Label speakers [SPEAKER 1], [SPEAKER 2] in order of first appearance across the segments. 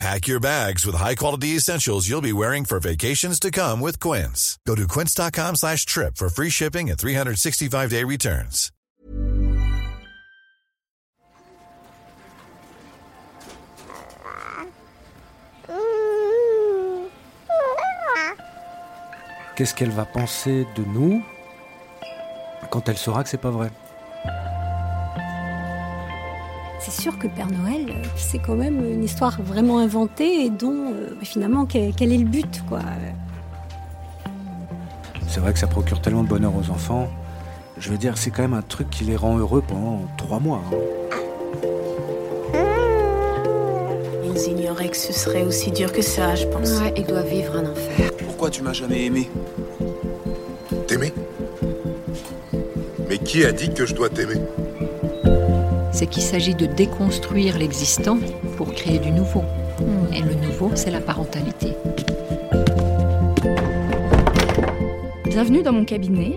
[SPEAKER 1] Pack your bags with high-quality essentials you'll be wearing for vacations to come with Quince. Go to quince.com slash trip for free shipping and 365-day returns.
[SPEAKER 2] Qu'est-ce qu'elle va penser de nous quand elle saura que c'est pas vrai
[SPEAKER 3] C'est sûr que Père Noël, c'est quand même une histoire vraiment inventée et dont euh, finalement quel, quel est le but quoi.
[SPEAKER 2] C'est vrai que ça procure tellement de bonheur aux enfants. Je veux dire, c'est quand même un truc qui les rend heureux pendant trois mois. hein.
[SPEAKER 4] Ils ignoraient que ce serait aussi dur que ça, je pense.
[SPEAKER 5] Ouais, il doit vivre un enfer.
[SPEAKER 6] Pourquoi tu m'as jamais aimé?
[SPEAKER 7] T'aimer? Mais qui a dit que je dois t'aimer?
[SPEAKER 5] C'est qu'il s'agit de déconstruire l'existant pour créer du nouveau. Et le nouveau, c'est la parentalité.
[SPEAKER 8] Bienvenue dans mon cabinet.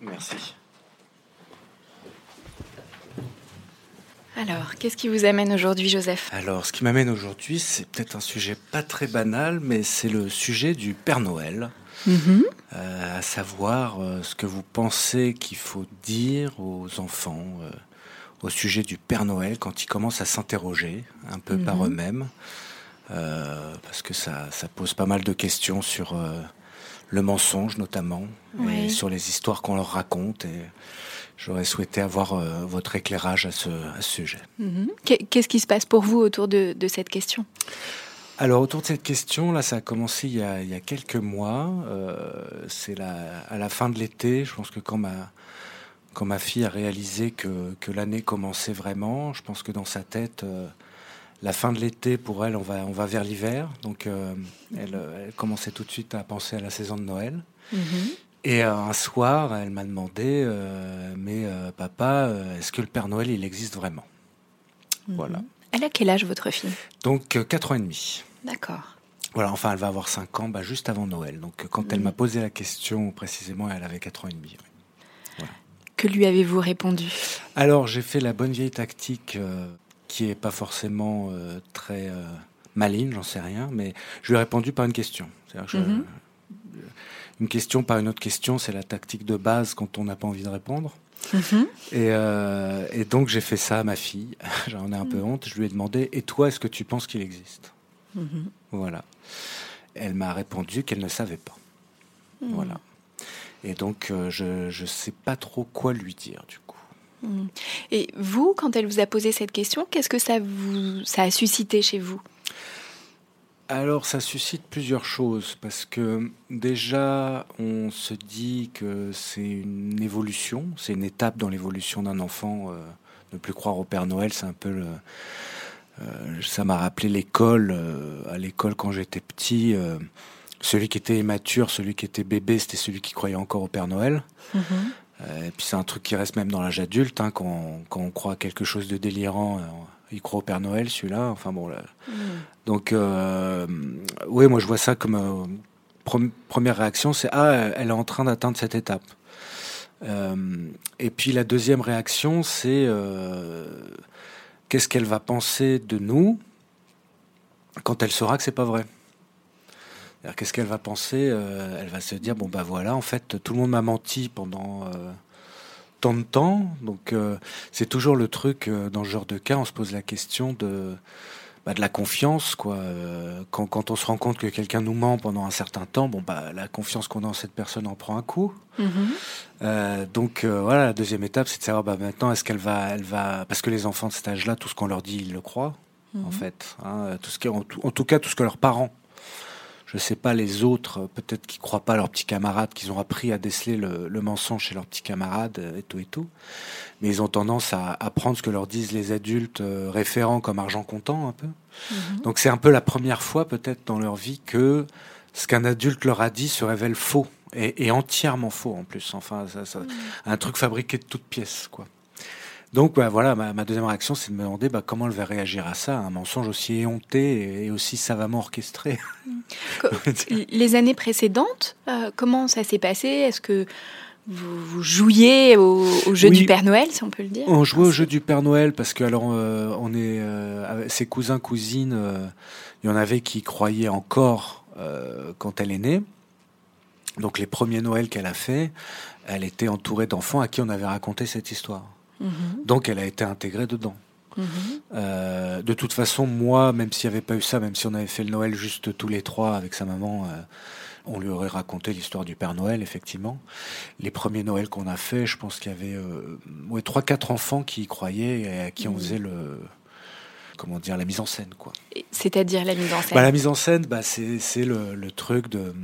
[SPEAKER 2] Merci.
[SPEAKER 8] Alors, qu'est-ce qui vous amène aujourd'hui Joseph?
[SPEAKER 2] Alors, ce qui m'amène aujourd'hui, c'est peut-être un sujet pas très banal, mais c'est le sujet du Père Noël. Euh, à savoir euh, ce que vous pensez qu'il faut dire aux enfants euh, au sujet du Père Noël quand ils commencent à s'interroger un peu par eux-mêmes, Euh, parce que ça, ça pose pas mal de questions sur euh, le mensonge notamment, et sur les histoires qu'on leur raconte. Et j'aurais souhaité avoir euh, votre éclairage à ce, à ce sujet.
[SPEAKER 8] Mhm. Qu'est- Qu'est-ce qui se passe pour vous autour de, de cette question?
[SPEAKER 2] Alors autour de cette question, là, ça a commencé il y a, il y a quelques mois. Euh, c'est à la fin de l'été. Je pense que quand ma quand ma fille a réalisé que, que l'année commençait vraiment, je pense que dans sa tête, euh, la fin de l'été pour elle, on va on va vers l'hiver. Donc euh, elle, euh, elle commençait tout de suite à penser à la saison de Noël. Et euh, un soir, elle m'a demandé, euh, mais papa, est-ce que le Père Noël il existe vraiment? Voilà.
[SPEAKER 8] Elle a quel âge votre fille?
[SPEAKER 2] Donc euh, quatre ans et demi.
[SPEAKER 8] D'accord.
[SPEAKER 2] Voilà, enfin, elle va avoir 5 ans, bah, juste avant Noël. Donc, quand elle m'a posé la question, précisément, elle avait 4 ans et demi. oui.
[SPEAKER 8] Que lui avez-vous répondu?
[SPEAKER 2] Alors, j'ai fait la bonne vieille tactique qui est pas forcément euh, très euh, maligne, j'en sais rien, mais je lui ai répondu par une question. C'est-à-dire que je-
[SPEAKER 8] Mhm.
[SPEAKER 2] Une question par une autre question, c'est la tactique de base quand on n'a pas envie de répondre. Et, euh, et donc, j'ai fait ça à ma fille. J'en ai un peu honte. Je lui ai demandé Et toi, est-ce que tu penses qu'il existe? Voilà. Elle m'a répondu qu'elle ne savait pas. Voilà. Et donc, euh, je ne sais pas trop quoi lui dire, du coup.
[SPEAKER 8] Et vous, quand elle vous a posé cette question, qu'est-ce que ça, vous, ça a suscité chez vous?
[SPEAKER 2] Alors, ça suscite plusieurs choses parce que déjà, on se dit que c'est une évolution, c'est une étape dans l'évolution d'un enfant. euh, ne plus croire au Père Noël, c'est un peu le. euh, ça m'a rappelé l'école. euh, à l'école, quand j'étais petit, euh, celui qui était immature, celui qui était bébé, c'était celui qui croyait encore au Père Noël. Euh, et puis c'est un truc qui reste même dans l'âge adulte. hein, quand, on, quand on croit à quelque chose de délirant, euh, il croit au Père Noël, celui-là. Enfin bon, là, donc, euh, oui, moi je vois ça comme euh, première réaction, c'est ah, elle est en train d'atteindre cette étape. Euh, et puis la deuxième réaction, c'est euh, qu'est-ce qu'elle va penser de nous quand elle saura que c'est pas vrai? Qu'est-ce qu'elle va penser euh, Elle va se dire bon bah voilà, en fait, tout le monde m'a menti pendant euh, tant de temps. Donc euh, c'est toujours le truc dans ce genre de cas, on se pose la question de bah, de la confiance, quoi. Quand, quand, on se rend compte que quelqu'un nous ment pendant un certain temps, bon, bah, la confiance qu'on a en cette personne en prend un coup. Mm-hmm. donc voilà, la deuxième étape, c'est de savoir bah, maintenant est-ce qu'elle va, elle va, parce que les enfants de cet âge-là, tout ce qu'on leur dit, ils le croient, en mm-hmm. fait. Hein, tout ce qui, en, en, tout cas, tout ce que leurs parents je ne sais pas les autres, peut-être qui croient pas à leurs petits camarades, qu'ils ont appris à déceler le, mensonge chez leurs petits camarades et tout et tout. Mais ils ont tendance à, apprendre ce que leur disent les adultes euh, référents comme argent comptant un peu. Mhm. Donc c'est un peu la première fois peut-être dans leur vie que ce qu'un adulte leur a dit se révèle faux et, entièrement faux en plus. Enfin, ça, mhm. un truc fabriqué de toutes pièces quoi. Donc bah, voilà, ma, deuxième réaction, c'est de me demander bah, comment elle va réagir à ça, un mensonge aussi éhonté et, aussi savamment orchestré.
[SPEAKER 8] Les années précédentes, euh, comment ça s'est passé? Est-ce que vous, jouiez au, jeu du Père Noël, si on peut le dire?
[SPEAKER 2] On jouait au jeu du Père Noël parce que alors euh, on est euh, ses cousins cousines, il y en avait qui croyaient encore quand elle est née. Donc les premiers Noëls qu'elle a fait, elle était entourée d'enfants à qui on avait raconté cette histoire. Mhm. Donc elle a été intégrée dedans. Mhm. Euh, de toute façon, moi, même s'il n'y avait pas eu ça, même si on avait fait le Noël juste tous les trois avec sa maman, euh, on lui aurait raconté l'histoire du Père Noël, effectivement. Les premiers Noëls qu'on a fait, je pense qu'il y avait euh, ouais, 3-4 enfants qui y croyaient et à qui on mhm. faisait le, comment dire, la mise en scène, quoi.
[SPEAKER 8] C'est-à-dire la mise en scène?
[SPEAKER 2] Bah, La mise en scène, bah, c'est le, le, truc de,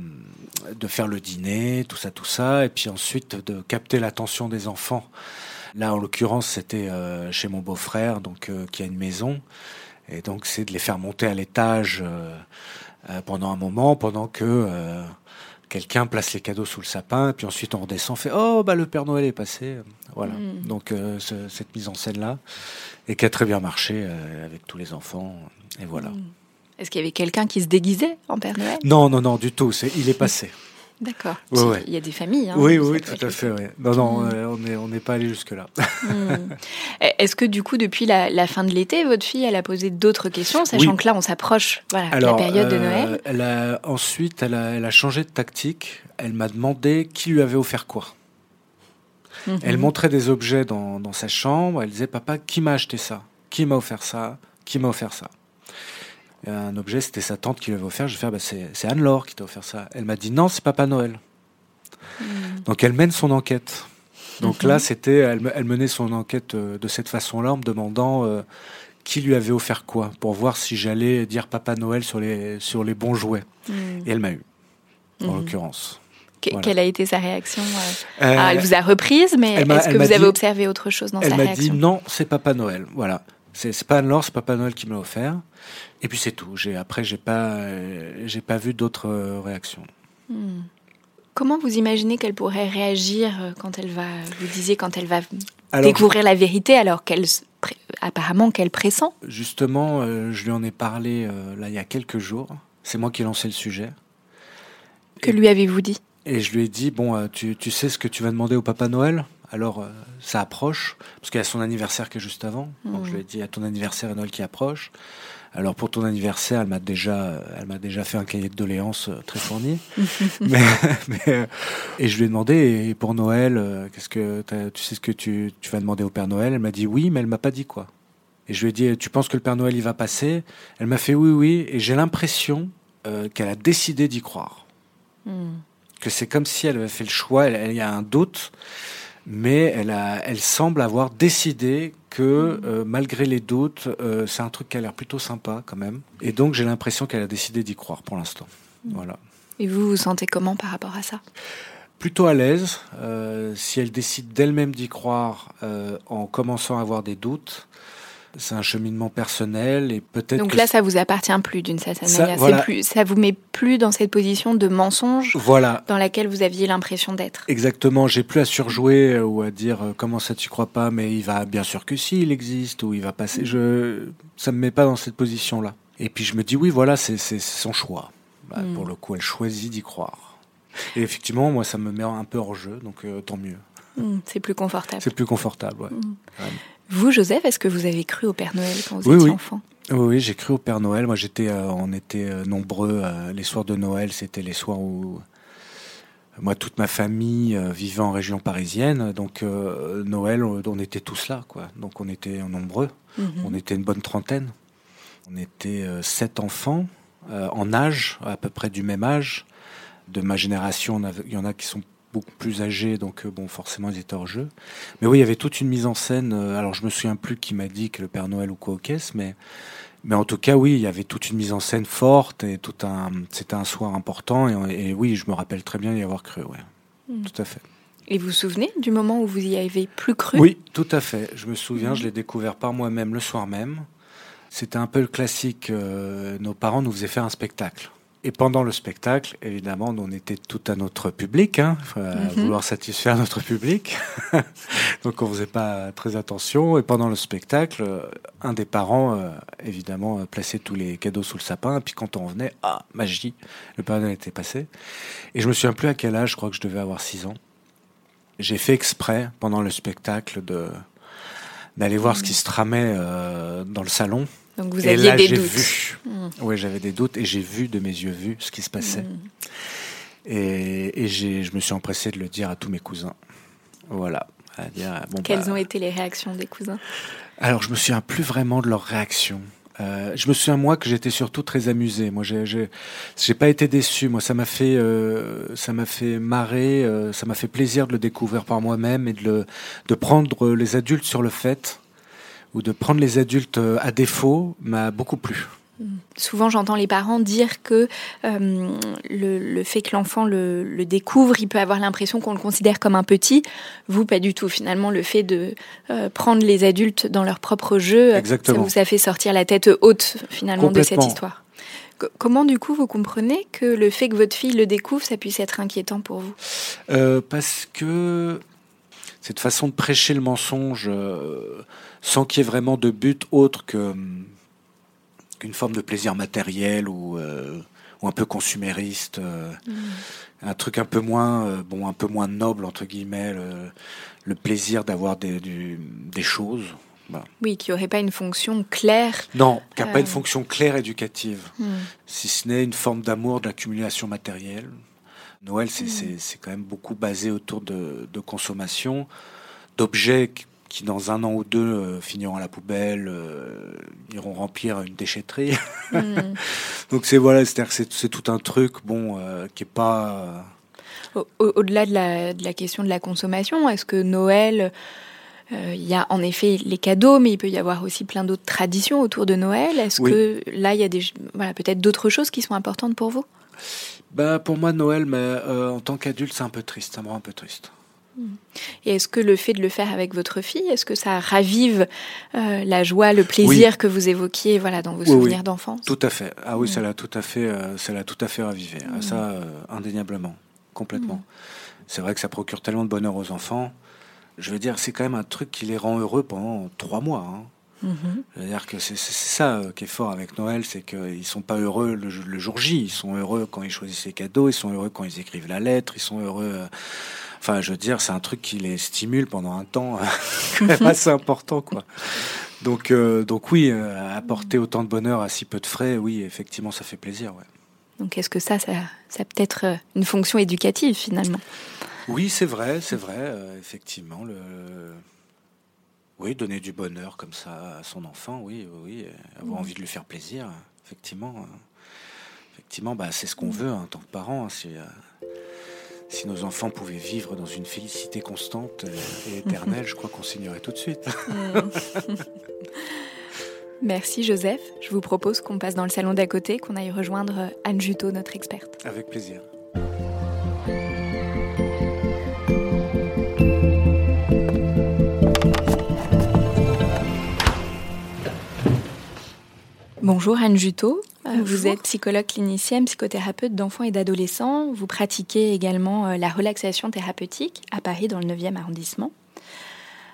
[SPEAKER 2] de faire le dîner, tout ça, tout ça, et puis ensuite de capter l'attention des enfants Là, en l'occurrence, c'était euh, chez mon beau-frère, donc euh, qui a une maison, et donc c'est de les faire monter à l'étage euh, pendant un moment, pendant que quelqu'un place les cadeaux sous le sapin, et puis ensuite on redescend, fait oh bah le Père Noël est passé, voilà. Mm. Donc cette mise en scène là, et qui a très bien marché avec tous les enfants, et voilà. Mm.
[SPEAKER 8] Est-ce qu'il y avait quelqu'un qui se déguisait en Père Noël?
[SPEAKER 2] Non, non, non, du tout. C'est, il est passé.
[SPEAKER 8] D'accord. Il y a des familles. Hein,
[SPEAKER 2] oui, oui, tout à fait. Non, non, hmm. on n'est pas allé jusque-là.
[SPEAKER 8] Hmm. Est-ce que du coup, depuis la, fin de l'été, votre fille, elle a posé d'autres questions, sachant que là, on s'approche voilà, de la période de Noël euh,
[SPEAKER 2] elle a, Ensuite, elle a, elle a changé de tactique. Elle m'a demandé qui lui avait offert quoi. Mhm. Elle montrait des objets dans, dans sa chambre. Elle disait, papa, qui m'a acheté ça? Qui m'a offert ça? Qui m'a offert ça? Un objet, c'était sa tante qui lui avait offert. Je vais faire, bah, c'est Anne-Laure qui t'a offert ça. Elle m'a dit non, c'est Papa Noël. Hmm. Donc elle mène son enquête. Donc là, mhm. c'était, elle, elle, menait son enquête euh, de cette façon-là, en me demandant euh, qui lui avait offert quoi, pour voir si j'allais dire Papa Noël sur les, sur les bons jouets. Hmm. Et elle m'a eu, en mhm. l'occurrence.
[SPEAKER 8] Quelle a été sa réaction euh, ah, Elle vous a reprise, mais est-ce que vous avez observé autre chose dans sa réaction
[SPEAKER 2] Elle m'a dit non, c'est Papa Noël. Voilà. C'est pas Anne-Laure, c'est Papa Noël qui me l'a offert. Et puis c'est tout. J'ai, après, j'ai pas, j'ai pas vu d'autres euh, réactions. Hmm.
[SPEAKER 8] Comment vous imaginez qu'elle pourrait réagir euh, quand elle va, vous disiez, quand elle va découvrir la vérité alors qu'elle, apparemment, qu'elle pressent?
[SPEAKER 2] Justement, euh, je lui en ai parlé là il y a quelques jours. C'est moi qui ai lancé le sujet.
[SPEAKER 8] Que lui avez-vous dit?
[SPEAKER 2] Et je lui ai dit bon, tu, tu, sais ce que tu vas demander au Papa Noël? Alors ça approche, parce qu'il y a son anniversaire qui est juste avant. Donc hmm. je lui ai dit, à ton anniversaire et Noël qui approche. Alors pour ton anniversaire, elle m'a déjà, elle m'a déjà fait un cahier de doléances euh, très fourni. mais, euh, et je lui ai demandé, et pour Noël, euh, qu'est-ce que tu sais ce que tu, tu vas demander au Père Noël? Elle m'a dit oui, mais elle m'a pas dit quoi. Et je lui ai dit, tu penses que le Père Noël il va passer? Elle m'a fait oui, oui, et j'ai l'impression qu'elle a décidé d'y croire. Hmm. Que c'est comme si elle avait fait le choix. Elle, il y a un doute mais elle, a, elle semble avoir décidé que euh, malgré les doutes, euh, c'est un truc qui a l'air plutôt sympa quand même. Et donc j'ai l'impression qu'elle a décidé d'y croire pour l'instant. Mm. Voilà.
[SPEAKER 8] Et vous vous sentez comment par rapport à ça?
[SPEAKER 2] Plutôt à l'aise. Euh, si elle décide d'elle-même d'y croire en commençant à avoir des doutes, c'est un cheminement personnel et peut-être.
[SPEAKER 8] Donc là, ça vous appartient plus d'une certaine manière. Ça, plus, ça vous met plus dans cette position de mensonge.
[SPEAKER 2] Voilà.
[SPEAKER 8] Dans laquelle vous aviez l'impression d'être.
[SPEAKER 2] Exactement. J'ai plus à surjouer euh, ou à dire euh, comment ça tu crois pas, mais il va bien sûr que si il existe ou il va passer. Je, ça me met pas dans cette position-là. Et puis je me dis oui, voilà, c'est son choix. Bah, hmm. Pour le coup, elle choisit d'y croire. Et effectivement, moi, ça me met un peu hors jeu, donc euh, tant mieux.
[SPEAKER 8] Hmm, c'est plus confortable.
[SPEAKER 2] C'est plus confortable, ouais. Hmm.
[SPEAKER 8] Vous, Joseph, est-ce que vous avez cru au Père Noël quand vous étiez enfant?
[SPEAKER 2] Oui, oui, j'ai cru au Père Noël. Moi, j'étais, euh, on était euh, nombreux. Euh, les soirs de Noël, c'était les soirs où moi, toute ma famille vivait en région parisienne. Donc, Noël, on, était tous là, quoi. Donc, on était nombreux. Mhm. On était une bonne trentaine. On était sept enfants en âge, à peu près du même âge. De ma génération, il y en a qui sont beaucoup plus âgés, donc bon, forcément, ils étaient hors jeu. Mais oui, il y avait toute une mise en scène. alors, je me souviens plus qui m'a dit que le Père Noël ou quoi au caisse, mais mais en tout cas, oui, il y avait toute une mise en scène forte et tout un, c'était un soir important. Et, oui, je me rappelle très bien y avoir cru, ouais. Hmm. Tout à fait.
[SPEAKER 8] Et vous vous souvenez du moment où vous y avez plus cru?
[SPEAKER 2] Oui, tout à fait. Je me souviens, hmm. je l'ai découvert par moi-même le soir même. C'était un peu le classique. Euh, nos parents nous faisaient faire un spectacle. Et pendant le spectacle, évidemment, on était tout à notre public, hein, mhm. vouloir satisfaire notre public. Donc on faisait pas très attention. Et pendant le spectacle, un des parents, euh, évidemment, euh, plaçait tous les cadeaux sous le sapin. Et puis quand on revenait, ah, magie, le Père Noël était passé. Et je me souviens plus à quel âge, je crois que je devais avoir 6 ans. J'ai fait exprès, pendant le spectacle, de d'aller voir ce qui se tramait euh, dans le salon
[SPEAKER 8] donc vous aviez des doutes.
[SPEAKER 2] Vu. Hmm. Oui, j'avais des doutes et j'ai vu de mes yeux vus ce qui se passait. Hmm. Et, et je me suis empressé de le dire à tous mes cousins. Voilà. À dire,
[SPEAKER 8] bon, Quelles bah, ont été les réactions des cousins?
[SPEAKER 2] Alors, je me souviens plus vraiment de leurs réactions. Euh, je me souviens moi que j'étais surtout très amusé. Moi, j'ai, j'ai, pas été déçu. Moi, ça m'a fait, euh, ça m'a fait marrer. Euh, ça m'a fait plaisir de le découvrir par moi-même et de, le, de prendre les adultes sur le fait ou de prendre les adultes euh, à défaut m'a beaucoup plu.
[SPEAKER 8] Souvent, j'entends les parents dire que euh, le, fait que l'enfant le, découvre, il peut avoir l'impression qu'on le considère comme un petit. Vous, pas du tout. Finalement, le fait de euh, prendre les adultes dans leur propre jeu, ça vous a fait sortir la tête haute, finalement, de cette histoire. comment, du coup, vous comprenez que le fait que votre fille le découvre, ça puisse être inquiétant pour vous?
[SPEAKER 2] Parce que cette façon de prêcher le mensonge sans qu'il y ait vraiment de but autre que qu'une forme de plaisir matériel ou, euh, ou un peu consumériste, euh, un truc un peu moins euh, bon, un peu moins noble entre guillemets, le, plaisir d'avoir des, des choses.
[SPEAKER 8] Oui, qui n'aurait pas une fonction claire.
[SPEAKER 2] Non, qui n'a pas une fonction claire éducative, mm. si ce n'est une forme d'amour de l'accumulation matérielle. Noël, mm. c'est quand même beaucoup basé autour de, de consommation, d'objets qui dans un an ou deux euh, finiront à la poubelle, euh, iront remplir une déchetterie. Hmm. Donc c'est voilà, c'est tout un truc bon euh, qui est pas.
[SPEAKER 8] Au-delà de, la, de la question de la consommation, est-ce que Noël il y a en effet les cadeaux, mais il peut y avoir aussi plein d'autres traditions autour de Noël. Est-ce que là, il y a des, voilà, peut-être d'autres choses qui sont importantes pour vous?
[SPEAKER 2] Bah, Pour moi, Noël, mais, en tant qu'adulte, c'est un peu triste. Ça me rend un peu triste.
[SPEAKER 8] Et est-ce que le fait de le faire avec votre fille, est-ce que ça ravive euh, la joie, le plaisir que vous évoquiez voilà, dans vos souvenirs d'enfance?
[SPEAKER 2] Tout à fait. Ah oui, ça l'a tout à fait, euh, ça l'a tout à fait ravivé. Ah, ça, euh, indéniablement, complètement. C'est vrai que ça procure tellement de bonheur aux enfants. Je veux dire, c'est quand même un truc qui les rend heureux pendant trois mois. Hein. Mhm. Dire que c'est ça qui est fort avec Noël, c'est qu'ils sont pas heureux le, le, jour J. Ils sont heureux quand ils choisissent les cadeaux, ils sont heureux quand ils écrivent la lettre, ils sont heureux Enfin, je veux dire, c'est un truc qui les stimule pendant un temps assez important, quoi. Donc, euh, donc oui, euh, apporter autant de bonheur à si peu de frais, oui, effectivement, ça fait plaisir. Ouais.
[SPEAKER 8] Donc, est-ce que ça, ça, ça a peut-être euh, une fonction éducative finalement?
[SPEAKER 2] Oui, c'est vrai, c'est vrai, effectivement. Le... Oui, donner du bonheur comme ça à son enfant, oui, oui, avoir envie de lui faire plaisir, effectivement. Effectivement, bah, c'est ce qu'on veut en tant que parent. Hein, si nos enfants pouvaient vivre dans une félicité constante et éternelle, je crois qu'on signerait tout de suite.
[SPEAKER 8] Merci Joseph. Je vous propose qu'on passe dans le salon d'à côté, qu'on aille rejoindre Anne Juto, notre experte.
[SPEAKER 2] Avec plaisir.
[SPEAKER 8] Bonjour Anne Vous êtes psychologue clinicienne, psychothérapeute d'enfants et d'adolescents. Vous pratiquez également euh, la relaxation thérapeutique à Paris dans le 9e arrondissement.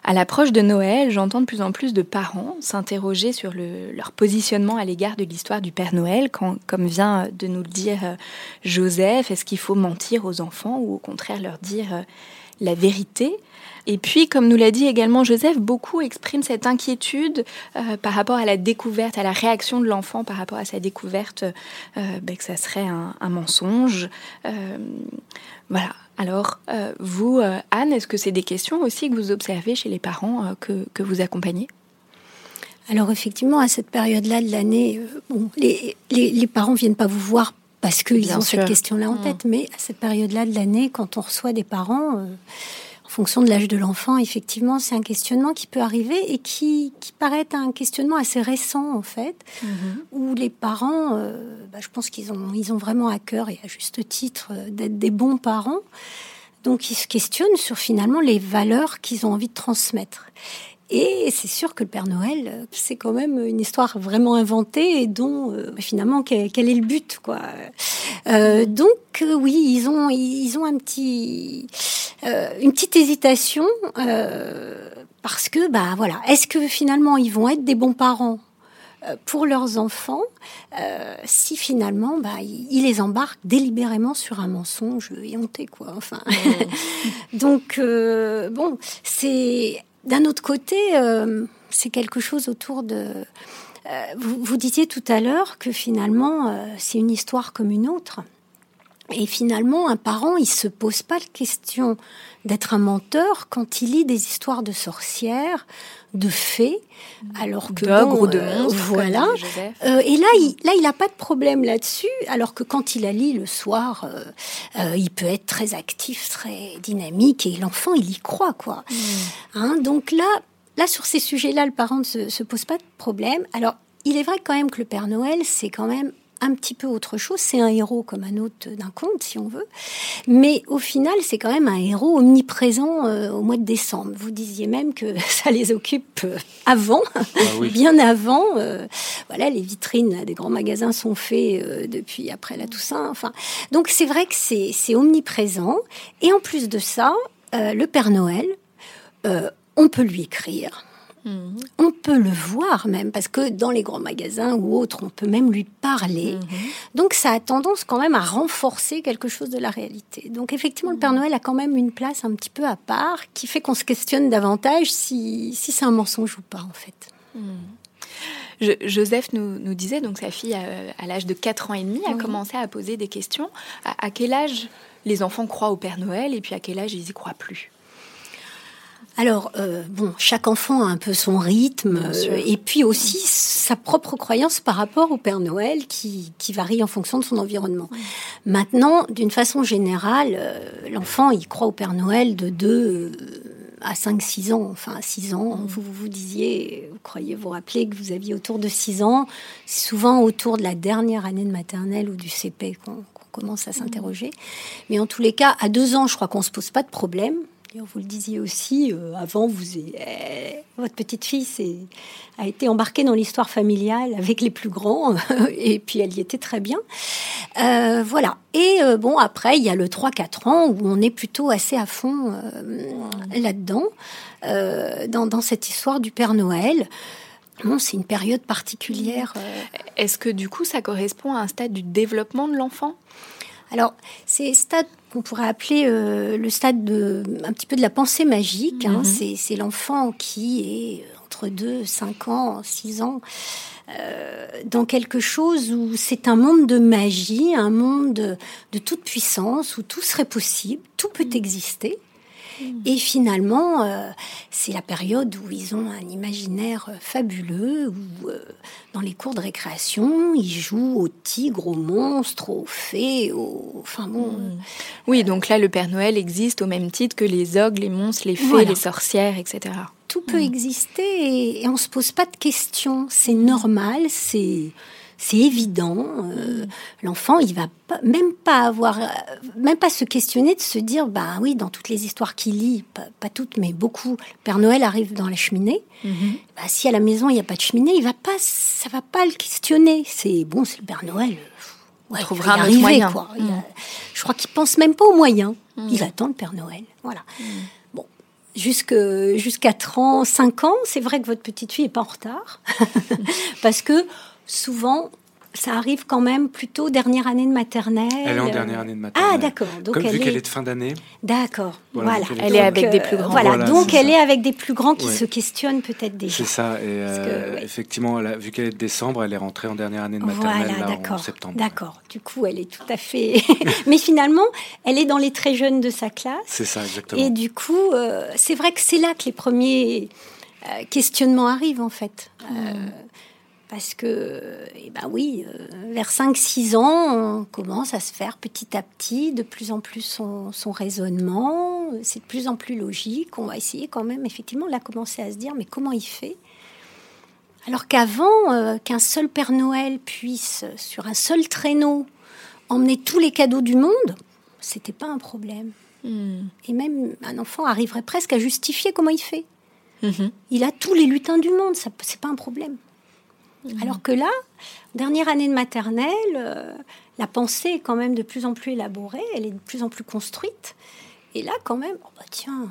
[SPEAKER 8] À l'approche de Noël, j'entends de plus en plus de parents s'interroger sur leur positionnement à l'égard de l'histoire du Père Noël, quand, comme vient de nous le dire euh, Joseph, est-ce qu'il faut mentir aux enfants ou au contraire leur dire euh, la vérité? Et puis, comme nous l'a dit également Joseph, beaucoup expriment cette inquiétude euh, par rapport à la découverte, à la réaction de l'enfant par rapport à sa découverte, euh, ben, que ça serait un, mensonge. Euh, voilà. Alors, vous, Anne, est-ce que c'est des questions aussi que vous observez chez les parents que, que vous accompagnez?
[SPEAKER 3] Alors effectivement, à cette période-là de l'année, euh, bon, les, les, les, parents viennent pas vous voir parce qu'ils ont cette question-là en mmh. tête, mais à cette période-là de l'année, quand on reçoit des parents, euh, en fonction de l'âge de l'enfant, effectivement, c'est un questionnement qui peut arriver et qui, qui paraît un questionnement assez récent en fait, mmh. où les parents, euh, bah, je pense qu'ils ont, ils ont vraiment à cœur et à juste titre d'être des bons parents. Donc ils se questionnent sur finalement les valeurs qu'ils ont envie de transmettre. Et c'est sûr que le Père Noël, c'est quand même une histoire vraiment inventée et dont euh, finalement quel, est le but quoi. Euh, donc euh, oui, ils ont ils ont un petit une petite hésitation parce que bah voilà, est-ce que finalement ils vont être des bons parents pour leurs enfants si finalement bah, ils les embarquent délibérément sur un mensonge éhonté quoi enfin. Donc bon c'est d'un autre côté, euh, c'est quelque chose autour de... Euh, vous, disiez tout à l'heure que finalement, euh, c'est une histoire comme une autre. Et finalement, un parent, il se pose pas la question d'être un menteur quand il lit des histoires de sorcières, de fées, alors que
[SPEAKER 8] ou de euh,
[SPEAKER 3] voilà. Euh, et là, il, là, il n'a pas de problème là-dessus, alors que quand il la lit le soir, euh, il peut être très actif, très dynamique, et l'enfant, il y croit, quoi. Mm. Hein, donc là, là, sur ces sujets-là, le parent ne se, se pose pas de problème. Alors, il est vrai quand même que le Père Noël, c'est quand même un petit peu autre chose. C'est un héros comme un autre d'un conte, si on veut. Mais au final, c'est quand même un héros omniprésent euh, au mois de décembre. Vous disiez même que ça les occupe euh, avant, ah bien avant. Euh, voilà, les vitrines des grands magasins sont faites depuis après la Toussaint. Enfin, donc c'est vrai que c'est omniprésent. Et en plus de ça, le Père Noël, on peut lui écrire On peut le voir même, parce que dans les grands magasins ou autres, on peut même lui parler. Mhm. Donc ça a tendance quand même à renforcer quelque chose de la réalité. Donc effectivement, le Père Noël a quand même une place un petit peu à part, qui fait qu'on se questionne davantage si, c'est un mensonge ou pas, en fait.
[SPEAKER 8] Joseph nous, disait, donc sa fille, euh, à, l'âge de 4 ans et demi, a commencé à poser des questions. à quel âge les enfants croient au Père Noël et puis à quel âge ils y croient plus?
[SPEAKER 3] Alors, euh, bon, chaque enfant a un peu son rythme euh, et puis aussi sa propre croyance par rapport au Père Noël qui, varie en fonction de son environnement. Maintenant, d'une façon générale, euh, l'enfant, il croit au Père Noël de 2 à 5-6 ans. Enfin, à 6 ans, mm. vous, vous disiez, vous croyez vous rappeler que vous aviez autour de 6 ans. Souvent autour de la dernière année de maternelle ou du CP qu'on commence à s'interroger. Mais en tous les cas, à 2 ans, je crois qu'on se pose pas de problème vous le disiez aussi, euh, avant, eh, votre petite fille a été embarquée dans l'histoire familiale avec les plus grands, et puis elle y était très bien. Euh, voilà. Et euh, bon, après, il y a le 3-4 ans où on est plutôt assez à fond là-dedans, dans, dans, cette histoire du Père Noël. Bon, c'est une période particulière.
[SPEAKER 8] Est-ce que du coup, ça correspond à un stade du développement de l'enfant?
[SPEAKER 3] Alors, c'est stade qu'on pourrait appeler euh, le stade de, un petit peu de la pensée magique. Hein. Mhm. C'est l'enfant qui est entre 2, 5 ans, 6 ans, euh, dans quelque chose où c'est un monde de magie, un monde de, de, toute puissance, où tout serait possible, tout peut mhm. exister. Mm. Et finalement, euh, c'est la période où ils ont un imaginaire euh, fabuleux, où euh, dans les cours de récréation, ils jouent aux tigres, aux monstres, aux fées, aux... Enfin bon... Mm.
[SPEAKER 8] Oui, donc là, le Père Noël existe au même titre que les ogres, les monstres, les fées, les sorcières, etc.
[SPEAKER 3] Tout peut mm. exister et, et on se pose pas de questions. C'est normal, c'est c'est évident. Euh, l'enfant, il va même pas avoir, euh, même pas se questionner de se dire, bah oui, dans toutes les histoires qu'il lit, pas, toutes, mais beaucoup, Père Noël arrive dans la cheminée. Mhm. Bah, si à la maison il n'y a pas de cheminée, il va pas, ça va pas le questionner. C'est bon, c'est le Père Noël.
[SPEAKER 8] Ouais, il trouvera un moyen.
[SPEAKER 3] Quoi. Mhm. je crois qu'il pense même pas aux moyens. Mhm. Il attend le Père Noël. Voilà. Jusqu'à 30, 5 ans, c'est vrai que votre petite fille est pas en retard. Parce que souvent, ça arrive quand même plutôt dernière année de maternelle.
[SPEAKER 2] Elle est en dernière année de maternelle.
[SPEAKER 3] Ah, d'accord.
[SPEAKER 2] Donc Comme vu qu'elle est de fin d'année.
[SPEAKER 3] D'accord. Voilà.
[SPEAKER 8] Elle, est, avec des plus grands.
[SPEAKER 3] Voilà. donc elle est avec des plus grands qui se questionnent peut-être déjà.
[SPEAKER 2] C'est ça. Et euh, effectivement, vu qu'elle est de décembre, elle est rentrée en dernière année de maternelle là, en septembre.
[SPEAKER 3] D'accord. Du coup, elle est tout à fait. Mais finalement, elle est dans les très jeunes de sa classe.
[SPEAKER 2] C'est ça, exactement.
[SPEAKER 3] Et du coup, euh, c'est vrai que c'est là que les premiers questionnement arrive en fait. Mm. Parce que, eh ben oui, vers 5-6 ans, on commence à se faire petit à petit de plus en plus son, son raisonnement. C'est de plus en plus logique. On va essayer quand même, effectivement, là, commencer à se dire, mais comment il fait? Alors qu'avant, euh, qu'un seul Père Noël puisse, sur un seul traîneau, emmener tous les cadeaux du monde, c'était pas un problème. Hmm. Et même un enfant arriverait presque à justifier comment il fait. Mhm. Il a tous les lutins du monde, ça c'est pas un problème. Hmm. Alors que là, dernière année de maternelle, euh, la pensée est quand même de plus en plus élaborée, elle est de plus en plus construite. Et là, quand même, oh bah tiens,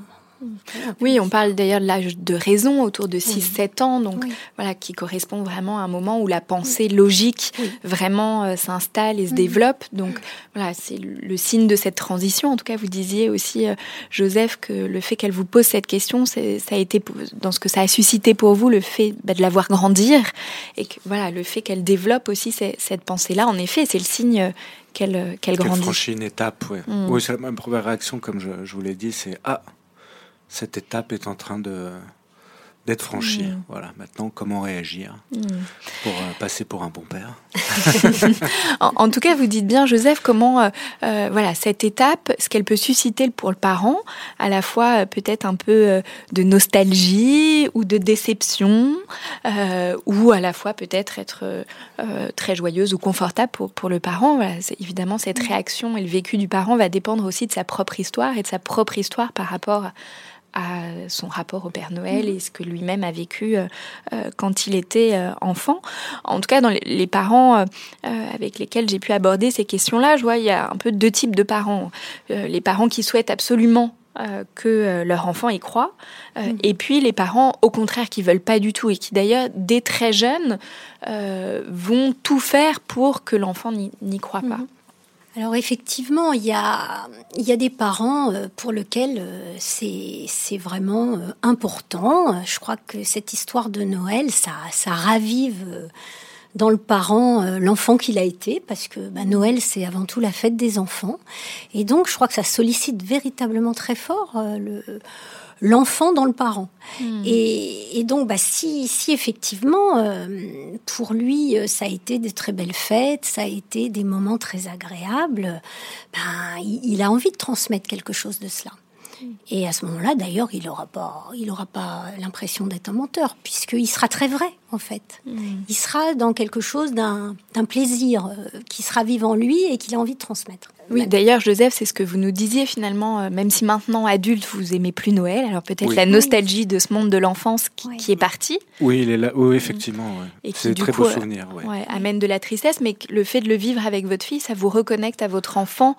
[SPEAKER 8] oui, on parle d'ailleurs de l'âge de raison autour de 6-7 ans, donc voilà, qui correspond vraiment à un moment où la pensée logique vraiment euh, s'installe et se développe. Donc voilà, c'est le signe de cette transition. En tout cas, vous disiez aussi, euh, Joseph, que le fait qu'elle vous pose cette question, ça a été dans ce que ça a suscité pour vous, le fait bah, de la voir grandir et que voilà, le fait qu'elle développe aussi cette pensée-là. En effet, c'est le signe euh, qu'elle qu'elle grandit.
[SPEAKER 2] franchit une étape, oui. Mm. Oui, c'est la première réaction, comme je, je vous l'ai dit, c'est ah cette étape est en train de d'être franchie. Mm. Voilà. Maintenant, comment réagir mm. pour euh, passer pour un bon père
[SPEAKER 8] en, tout cas, vous dites bien, Joseph, comment euh, euh, voilà cette étape, ce qu'elle peut susciter pour le parent, à la fois peut-être un peu de nostalgie ou de déception, ou à la fois peut-être être très joyeuse ou confortable pour, pour le parent. Voilà, évidemment, cette mm. réaction et le vécu du parent va dépendre aussi de sa propre histoire et de sa propre histoire par rapport à à son rapport au Père Noël et ce que lui-même a vécu euh, euh, quand il était euh, enfant. En tout cas, dans les, parents avec lesquels j'ai pu aborder ces questions-là, je vois il y a un peu deux types de parents. les parents qui souhaitent absolument que leur enfant y croit, mm. et puis les parents, au contraire, qui veulent pas du tout et qui d'ailleurs, dès très jeunes, vont tout faire pour que l'enfant n'y croit pas. Mm.
[SPEAKER 3] Alors effectivement, il y a, il y des parents euh, pour lesquels euh, c'est vraiment euh, important. Je crois que cette histoire de Noël, ça, ça ravive dans le parent l'enfant qu'il a été, parce que bah, Noël, c'est avant tout la fête des enfants. Et donc, je crois que ça sollicite véritablement très fort le l'enfant dans le parent. Hmm. Et, donc, bah, si, si effectivement, euh, pour lui, euh, ça a été des très belles fêtes, ça a été des moments très agréables, ben, il a envie de transmettre quelque chose de cela. Et à ce moment-là, d'ailleurs, il n'aura pas, il aura pas l'impression d'être un menteur, puisqu'il sera très vrai, en fait. Mm. Il sera dans quelque chose d'un plaisir euh, qui sera vivant lui et qu'il a envie de transmettre.
[SPEAKER 8] Oui, d'ailleurs, Joseph, c'est ce que vous nous disiez finalement, euh, même si maintenant, adulte, vous aimez plus Noël, alors peut-être la nostalgie de ce monde de l'enfance qui, est parti.
[SPEAKER 2] Oui, il est là. oui effectivement. C'est très beau souvenir.
[SPEAKER 8] amène de la tristesse, mais le fait de le vivre avec votre fille, ça vous reconnecte à votre enfant.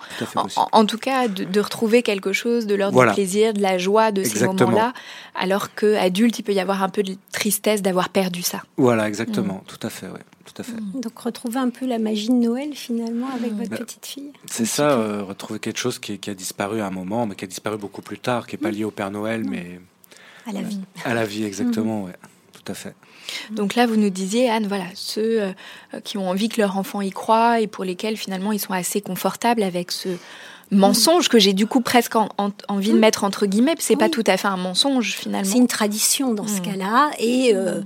[SPEAKER 8] en, tout cas, de, retrouver quelque chose de l'ordre du plaisir, de la joie de ces moments-là, alors qu'adulte, il peut y avoir un peu de tristesse d'avoir perdu ça.
[SPEAKER 2] Voilà, exactement, mm. tout à fait, ouais. Tout à fait. Mm.
[SPEAKER 3] Donc retrouver un peu la magie de Noël finalement avec mm. votre bah, petite fille.
[SPEAKER 2] C'est ça, euh, retrouver quelque chose qui, a disparu à un moment, mais qui a disparu beaucoup plus tard, qui n'est pas lié au Père Noël, mais
[SPEAKER 3] à la vie.
[SPEAKER 2] À la vie, exactement, ouais, tout à fait.
[SPEAKER 8] Donc là, vous nous disiez, Anne, voilà, ceux euh, qui ont envie que leur enfant y croit et pour lesquels finalement ils sont assez confortables avec ce, mensonge que j'ai du coup presque envie de mm. mettre entre guillemets. C'est pas tout à fait un mensonge finalement.
[SPEAKER 3] C'est une tradition dans ce mm. cas-là. Et euh,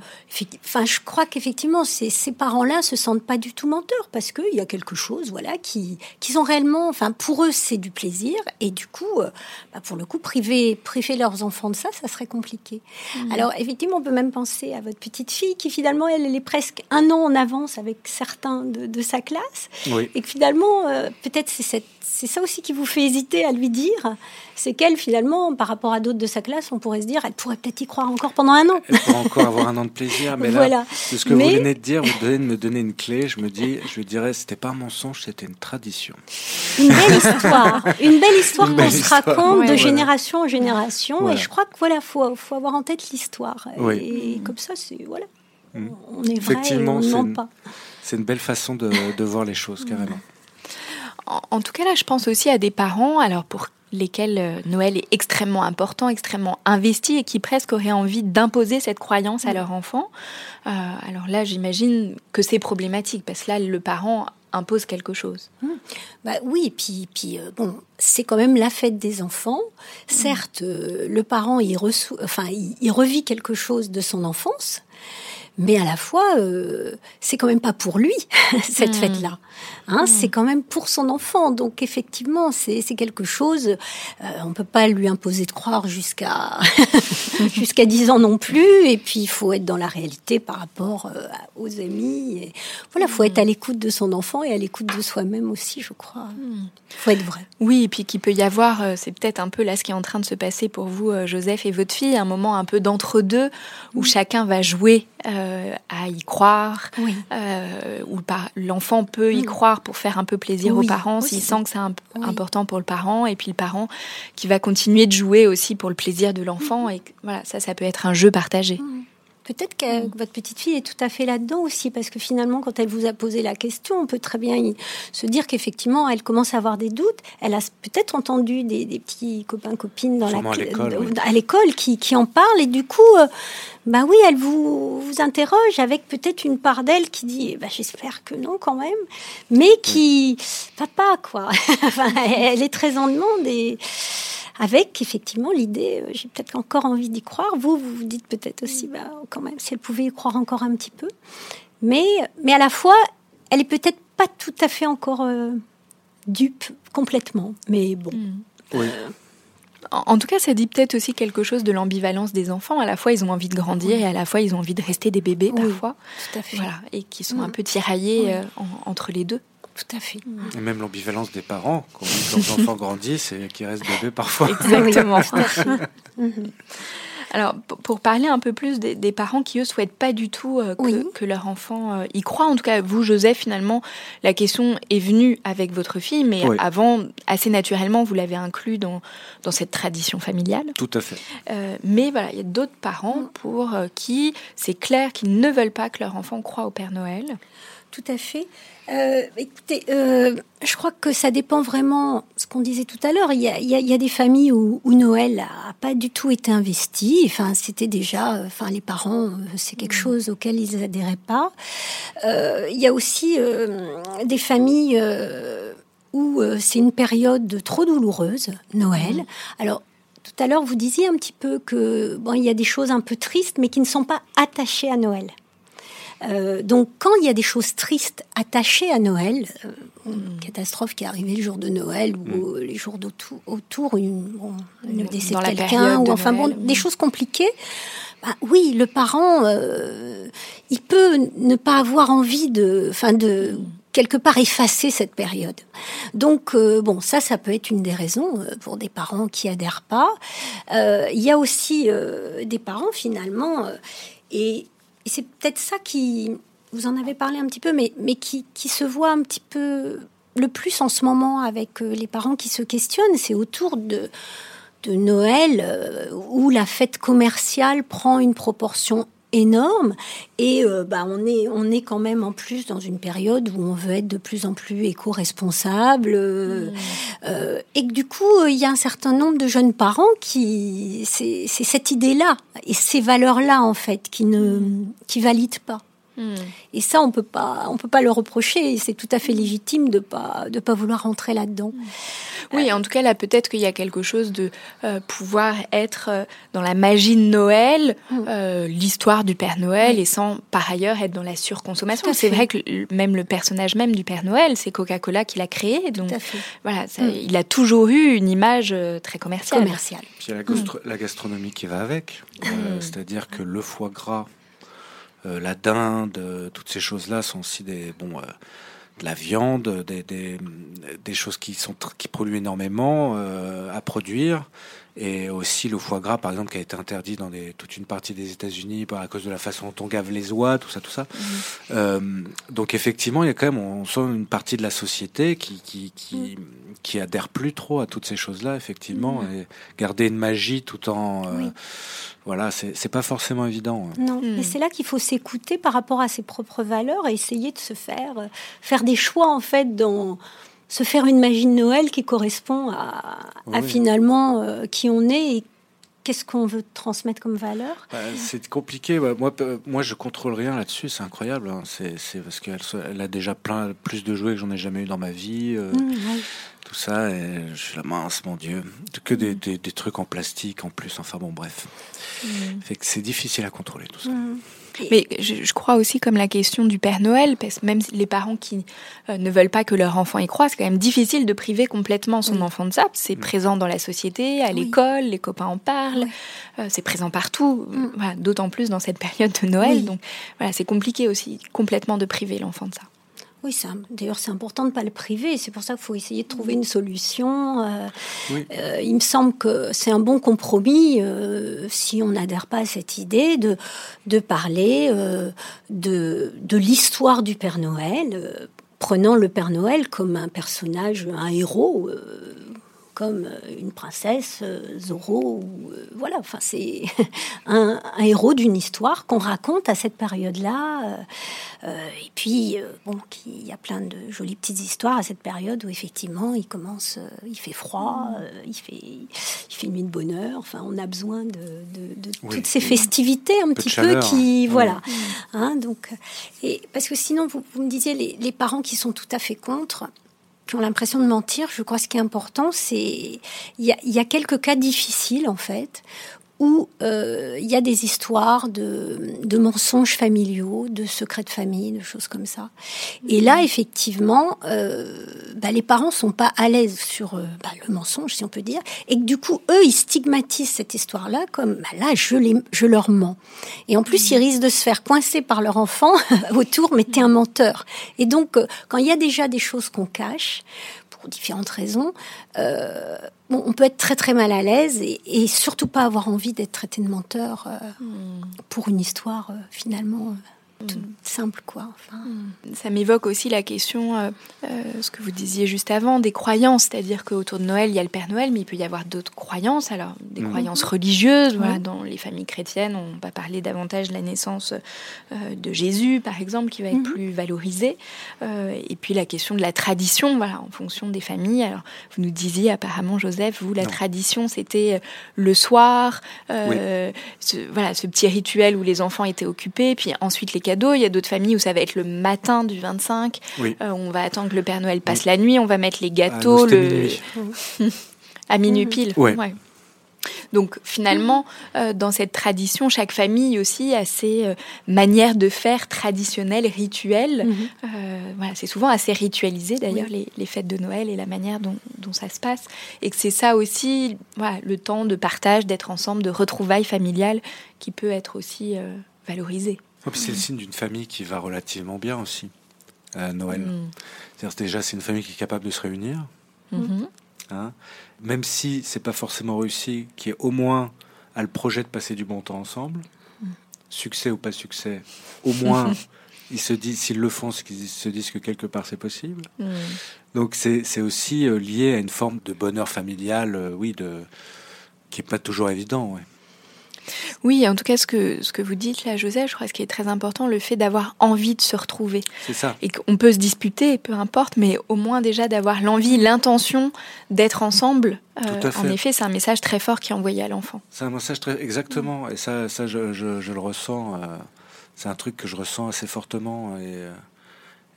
[SPEAKER 3] enfin, je crois qu'effectivement, ces, ces parents-là se sentent pas du tout menteurs parce qu'il y a quelque chose, voilà, qui, qui sont réellement, enfin, pour eux, c'est du plaisir. Et du coup, euh, bah, pour le coup, priver, priver leurs enfants de ça, ça serait compliqué. Mm. Alors, effectivement, on peut même penser à votre petite fille qui finalement, elle, elle est presque un an en avance avec certains de, de sa classe. Et que finalement, euh, peut-être c'est ça aussi qui vous fait hésiter à lui dire, c'est qu'elle, finalement, par rapport à d'autres de sa classe, on pourrait se dire, elle pourrait peut-être y croire encore pendant un an.
[SPEAKER 2] Elle pourrait encore avoir un an de plaisir, mais voilà. là, de ce que vous venez de dire, vous venez de me donner une clé, je me dis, je lui dirais, c'était pas un mensonge, c'était une tradition.
[SPEAKER 3] Une belle histoire, une belle histoire qu'on se raconte de génération en génération, et je crois que voilà, faut, faut avoir en tête l'histoire. Et, comme ça, c'est voilà, mm. on est vrai, Effectivement, on pas.
[SPEAKER 2] C'est une belle façon de, de voir les choses, carrément.
[SPEAKER 8] En, tout cas, là, je pense aussi à des parents, alors pour lesquels euh, Noël est extrêmement important, extrêmement investi et qui presque auraient envie d'imposer cette croyance à leur enfant. Euh, alors là, j'imagine que c'est problématique parce que là, le parent impose quelque chose.
[SPEAKER 3] Mmh. Bah oui, puis, puis euh, bon, c'est quand même la fête des enfants. Certes, euh, le parent il, reçoit, enfin, il, revit quelque chose de son enfance, mais à la fois, euh, c'est quand même pas pour lui cette fête-là. Hein, hmm. C'est quand même pour son enfant. Donc effectivement, c'est quelque chose. Euh, on peut pas lui imposer de croire jusqu'à jusqu'à 10 ans non plus. Et puis il faut être dans la réalité par rapport euh, aux amis. Et, voilà, faut être à hmm. l'écoute de son enfant et à l'écoute de soi-même aussi, je crois. Il faut être vrai.
[SPEAKER 8] Oui, et puis qu'il peut y avoir, euh, c'est peut-être un peu là ce qui est en train de se passer pour vous, Joseph et votre fille, un moment un peu d'entre-deux où chacun va jouer à y croire, où l'enfant peut y croire pour faire un peu plaisir aux parents, s'il sent que c'est important pour le parent, et puis le parent qui va continuer de jouer aussi pour le plaisir de l'enfant. Et voilà, ça, ça peut être un jeu partagé.
[SPEAKER 3] Peut-être que votre petite fille est tout à fait là-dedans aussi, parce que finalement, quand elle vous a posé la question, on peut très bien se dire qu'effectivement, elle commence à avoir des doutes. Elle a peut-être entendu des, petits copains copines dans la à l'école qui, qui, en parlent, et du coup, euh, bah oui, elle vous, vous interroge avec peut-être une part d'elle qui dit, bah, j'espère que non quand même, mais qui, papa quoi. elle est très en demande et avec effectivement l'idée, euh, j'ai peut-être encore envie d'y croire. Vous, vous vous dites peut-être aussi, bah, quand même, si elle pouvait y croire encore un petit peu. Mais, mais à la fois, elle est peut-être pas tout à fait encore euh, dupe complètement. Mais bon. Hmm.
[SPEAKER 8] Oui. En tout cas, ça dit peut-être aussi quelque chose de l'ambivalence des enfants. À la fois, ils ont envie de grandir et à la fois, ils ont envie de rester des bébés parfois.
[SPEAKER 3] Tout à fait.
[SPEAKER 8] Voilà, et qui sont un peu tiraillés euh, entre les deux.
[SPEAKER 3] Tout à fait.
[SPEAKER 2] Et même l'ambivalence des parents, quand leurs enfants grandissent et qu'ils restent bébés parfois.
[SPEAKER 8] Exactement. Alors, pour parler un peu plus des, parents qui, eux, souhaitent pas du tout euh, que, leur enfant euh, y croit, en tout cas, vous, Joseph, finalement, la question est venue avec votre fille, mais avant, assez naturellement, vous l'avez inclus dans, dans cette tradition familiale.
[SPEAKER 2] Tout à fait.
[SPEAKER 8] Euh, mais voilà, il y a d'autres parents mm. pour qui c'est clair qu'ils ne veulent pas que leur enfant croit au Père Noël.
[SPEAKER 3] Tout à fait. Euh, écoutez, euh, je crois que ça dépend vraiment, ce qu'on disait tout à l'heure, il, y a, des familles où, Noël n'a pas du tout été investi. Enfin, c'était déjà, enfin, les parents, euh, c'est quelque mmh. chose auquel ils adhéraient pas. il y a aussi des familles où c'est une période trop douloureuse, Noël. Mmh. Alors, tout à l'heure, vous disiez un petit peu que bon, il y a des choses un peu tristes, mais qui ne sont pas attachées à Noël. Euh, donc, quand il y a des choses tristes attachées à Noël, euh, une catastrophe qui est arrivée le jour de Noël ou mm. les jours autour, autour une, le décès de quelqu'un, ou enfin bon, des choses compliquées. Bah, oui, le parent, euh, il peut ne pas avoir envie de, de quelque part effacer cette période. Donc bon, ça, ça peut être une des raisons pour des parents qui adhèrent pas. Il y a aussi des parents finalement et et c'est peut-être ça qui, vous en avez parlé un petit peu, mais, qui, se voit un petit peu le plus en ce moment avec euh, les parents qui se questionnent, c'est autour de, de Noël euh, où la fête commerciale prend une proportion énorme. Et euh, bah, on est on est quand même en plus dans une période où on veut être de plus en plus éco-responsable mmh. et que du coup il y a un certain nombre de jeunes parents qui c'est cette idée là et ces valeurs là en fait qui ne qui valident pas Et ça, on peut pas, on peut pas le reprocher. C'est tout à fait légitime de pas, de pas vouloir rentrer là-dedans.
[SPEAKER 8] Oui, en tout cas, là, peut-être qu'il y a quelque chose de euh, pouvoir être euh, dans la magie de Noël, hmm. euh, l'histoire du Père Noël, et sans par ailleurs être dans la surconsommation. C'est vrai que même le personnage même du Père Noël, c'est Coca-Cola qui l'a créé. Donc voilà, hmm. il a toujours eu une image très commerciale.
[SPEAKER 3] commerciale.
[SPEAKER 2] Puis il y a la, la gastronomie qui va avec, c'est-à-dire que le foie gras la dinde, euh, toutes ces choses-là sont aussi des bon, euh, de la viande, des, des, des, choses qui sont qui polluent énormément à produire et aussi le foie gras par exemple qui a été interdit dans des, toute une partie des États-Unis par à cause de la façon dont on gave les oies tout ça tout ça mhm. euh, donc effectivement il y a quand même on sent une partie de la société qui qui qui, mhm. qui adhère plus trop à toutes ces choses là effectivement mhm. et garder une magie tout en euh, voilà c'est pas forcément évident
[SPEAKER 3] hein. non mais c'est là qu'il faut s'écouter par rapport à ses propres valeurs et essayer de se faire euh, faire des choix en fait dans se faire une magie de Noël qui correspond à, finalement euh, qui on est et qu'est-ce qu'on veut transmettre comme valeur?
[SPEAKER 2] Bah, C'est compliqué. Moi, moi, je contrôle rien là-dessus. C'est incroyable. Hein. C'est parce qu'elle elle a déjà plein plus de jouets que j'en ai jamais eu dans ma vie. Euh, mmh, tout ça, et je suis la mince, mon Dieu. Que des, des, trucs en plastique en plus. Enfin bon, bref. Mmh. Fait que c'est difficile à contrôler tout ça.
[SPEAKER 8] Mmh. Mais je, crois aussi comme la question du Père Noël, parce que même les parents qui euh, ne veulent pas que leur enfant y croit, c'est quand même difficile de priver complètement son enfant de ça. C'est mm. présent dans la société, à l'école, les copains en parlent, euh, c'est présent partout, mm. d'autant plus dans cette période de Noël. Donc voilà, c'est compliqué aussi complètement de priver l'enfant de ça.
[SPEAKER 3] Oui, d'ailleurs, c'est important de ne pas le priver. C'est pour ça qu'il faut essayer de trouver une solution. Euh, euh, il me semble que c'est un bon compromis, euh, si on n'adhère pas à cette idée, de, de parler de, de l'histoire du Père Noël, prenant le Père Noël comme un personnage, un héros comme euh, une princesse, euh, Zorro, ou, euh, voilà, enfin c'est un, héros d'une histoire qu'on raconte à cette période-là. et puis, bon, il y a plein de jolies petites histoires à cette période où effectivement il commence, il fait froid, il fait, il fait nuit de bonheur. Enfin, on a besoin de, toutes ces festivités un, petit peu qui, voilà. Hein, donc, et parce que sinon, vous, me disiez les, les parents qui sont tout à fait contre qui ont l'impression de mentir, je crois que ce qui est important, c'est il y, y a, quelques cas difficiles en fait où euh, il y a des histoires de, mensonges familiaux, de secrets de famille, de choses comme ça. Et là, effectivement, euh, bah, les parents sont pas à l'aise sur euh, bah, le mensonge, si on peut dire, et que du coup, eux, ils stigmatisent cette histoire-là comme bah, là, je, les, je leur mens. Et en plus, ils risquent de se faire coincer par leur enfant autour, mais t'es un menteur. Et donc, quand il y a déjà des choses qu'on cache, différentes raisons, euh, on peut être très très mal à l'aise et, surtout pas avoir envie d'être traité de menteur euh, hmm. pour une histoire euh, finalement tout mm. simple, quoi.
[SPEAKER 8] Mm. Ça m'évoque aussi la question, euh, euh, ce que vous disiez juste avant, des croyances. C'est-à-dire qu'autour de Noël, il y a le Père Noël, mais il peut y avoir d'autres croyances. Alors, des mm. croyances religieuses. Voilà, dans les familles chrétiennes, on va parler davantage de la naissance euh, de Jésus, par exemple, qui va être plus valorisée. et puis la question de la tradition, voilà, en fonction des familles. Alors, vous nous disiez apparemment, Joseph, vous, la tradition, c'était le soir, ce, voilà, ce petit rituel où les enfants étaient occupés, puis ensuite les cadeaux. Il y a d'autres familles où ça va être le matin du 25. Euh, on va attendre que le Père Noël passe la nuit. On va mettre les gâteaux le... à minuit pile. Donc finalement, euh, dans cette tradition, chaque famille aussi a ses euh, manières de faire traditionnelles, rituelles. Mhm. voilà, c'est souvent assez ritualisé d'ailleurs les, fêtes de Noël et la manière dont, ça se passe. Et que c'est ça aussi, voilà, le temps de partage, d'être ensemble, de retrouvailles familiales qui peut être aussi valorisé
[SPEAKER 2] c'est le signe d'une famille qui va relativement bien aussi à Noël. Mm. cest déjà c'est une famille qui est capable de se réunir, mm-hmm. hein. même si c'est pas forcément réussi, qui est au moins a le projet de passer du bon temps ensemble, mm. succès ou pas succès, au moins ils se disent s'ils le font, qu'ils se disent que quelque part c'est possible. Mm. Donc c'est aussi euh, lié à une forme de bonheur familial, euh, oui, de qui est pas toujours évident. Ouais.
[SPEAKER 8] Oui, en tout cas, ce que, ce que vous dites là, Joseph, je crois que ce qui est très important, le fait d'avoir envie de se retrouver.
[SPEAKER 2] C'est ça.
[SPEAKER 8] Et qu'on peut se disputer, peu importe, mais au moins déjà d'avoir l'envie, l'intention d'être ensemble. Euh, en effet, c'est un message très fort qui est envoyé à l'enfant.
[SPEAKER 2] C'est un message très. Exactement. Et ça, ça je, je, le ressens. Euh, c'est un truc que je ressens assez fortement. Et, euh,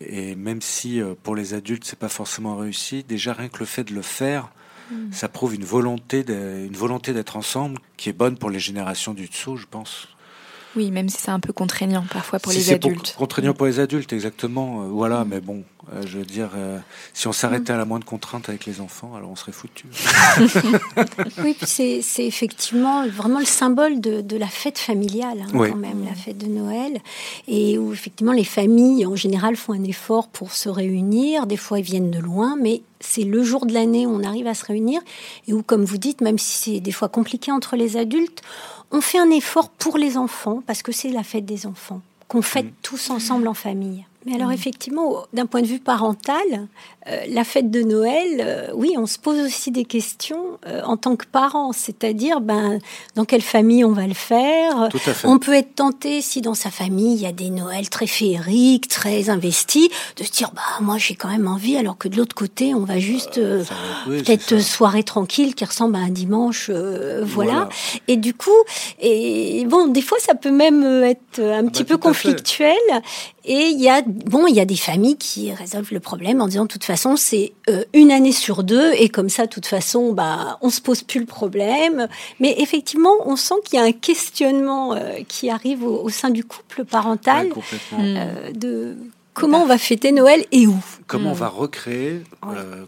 [SPEAKER 2] et même si pour les adultes, c'est pas forcément réussi, déjà rien que le fait de le faire, Mm. Ça prouve une volonté, une volonté d'être ensemble qui est bonne pour les générations du dessous, je pense.
[SPEAKER 8] Oui, même si c'est un peu contraignant parfois pour les adultes.
[SPEAKER 2] contraignant pour les adultes, exactement. Euh, voilà, mais bon, euh, je veux dire, euh, si on s'arrêtait à la moindre contrainte avec les enfants, alors on serait foutu.
[SPEAKER 3] oui, c'est effectivement vraiment le symbole de, la fête familiale, hein, quand même, la fête de Noël, et où effectivement les familles en général font un effort pour se réunir. Des fois, ils viennent de loin, mais c'est le jour de l'année où on arrive à se réunir et où, comme vous dites, même si c'est des fois compliqué entre les adultes, on fait un effort pour les enfants parce que c'est la fête des enfants qu'on fête mm. tous ensemble en famille. Mais alors effectivement, d'un point de vue parental, euh, la fête de Noël, euh, oui, on se pose aussi des questions euh, en tant que parent, c'est-à-dire ben, dans quelle famille on va le faire? On peut être tenté, si dans sa famille il y a des Noëls très féeriques, très investis, de se dire bah moi j'ai quand même envie, alors que de l'autre côté on va juste peut-être soirée tranquille qui ressemble à un dimanche, voilà. Et du coup, et bon, des fois ça peut même être un bah, petit peu conflictuel. Et il y a bon, il y a des familles qui résolvent le problème en disant de toute façon c'est euh, une année sur deux et comme ça de toute façon bah on se pose plus le problème. Mais effectivement, on sent qu'il y a un questionnement euh, qui arrive au, sein du couple parental euh, de comment on va fêter Noël et où.
[SPEAKER 2] Comment on va recréer,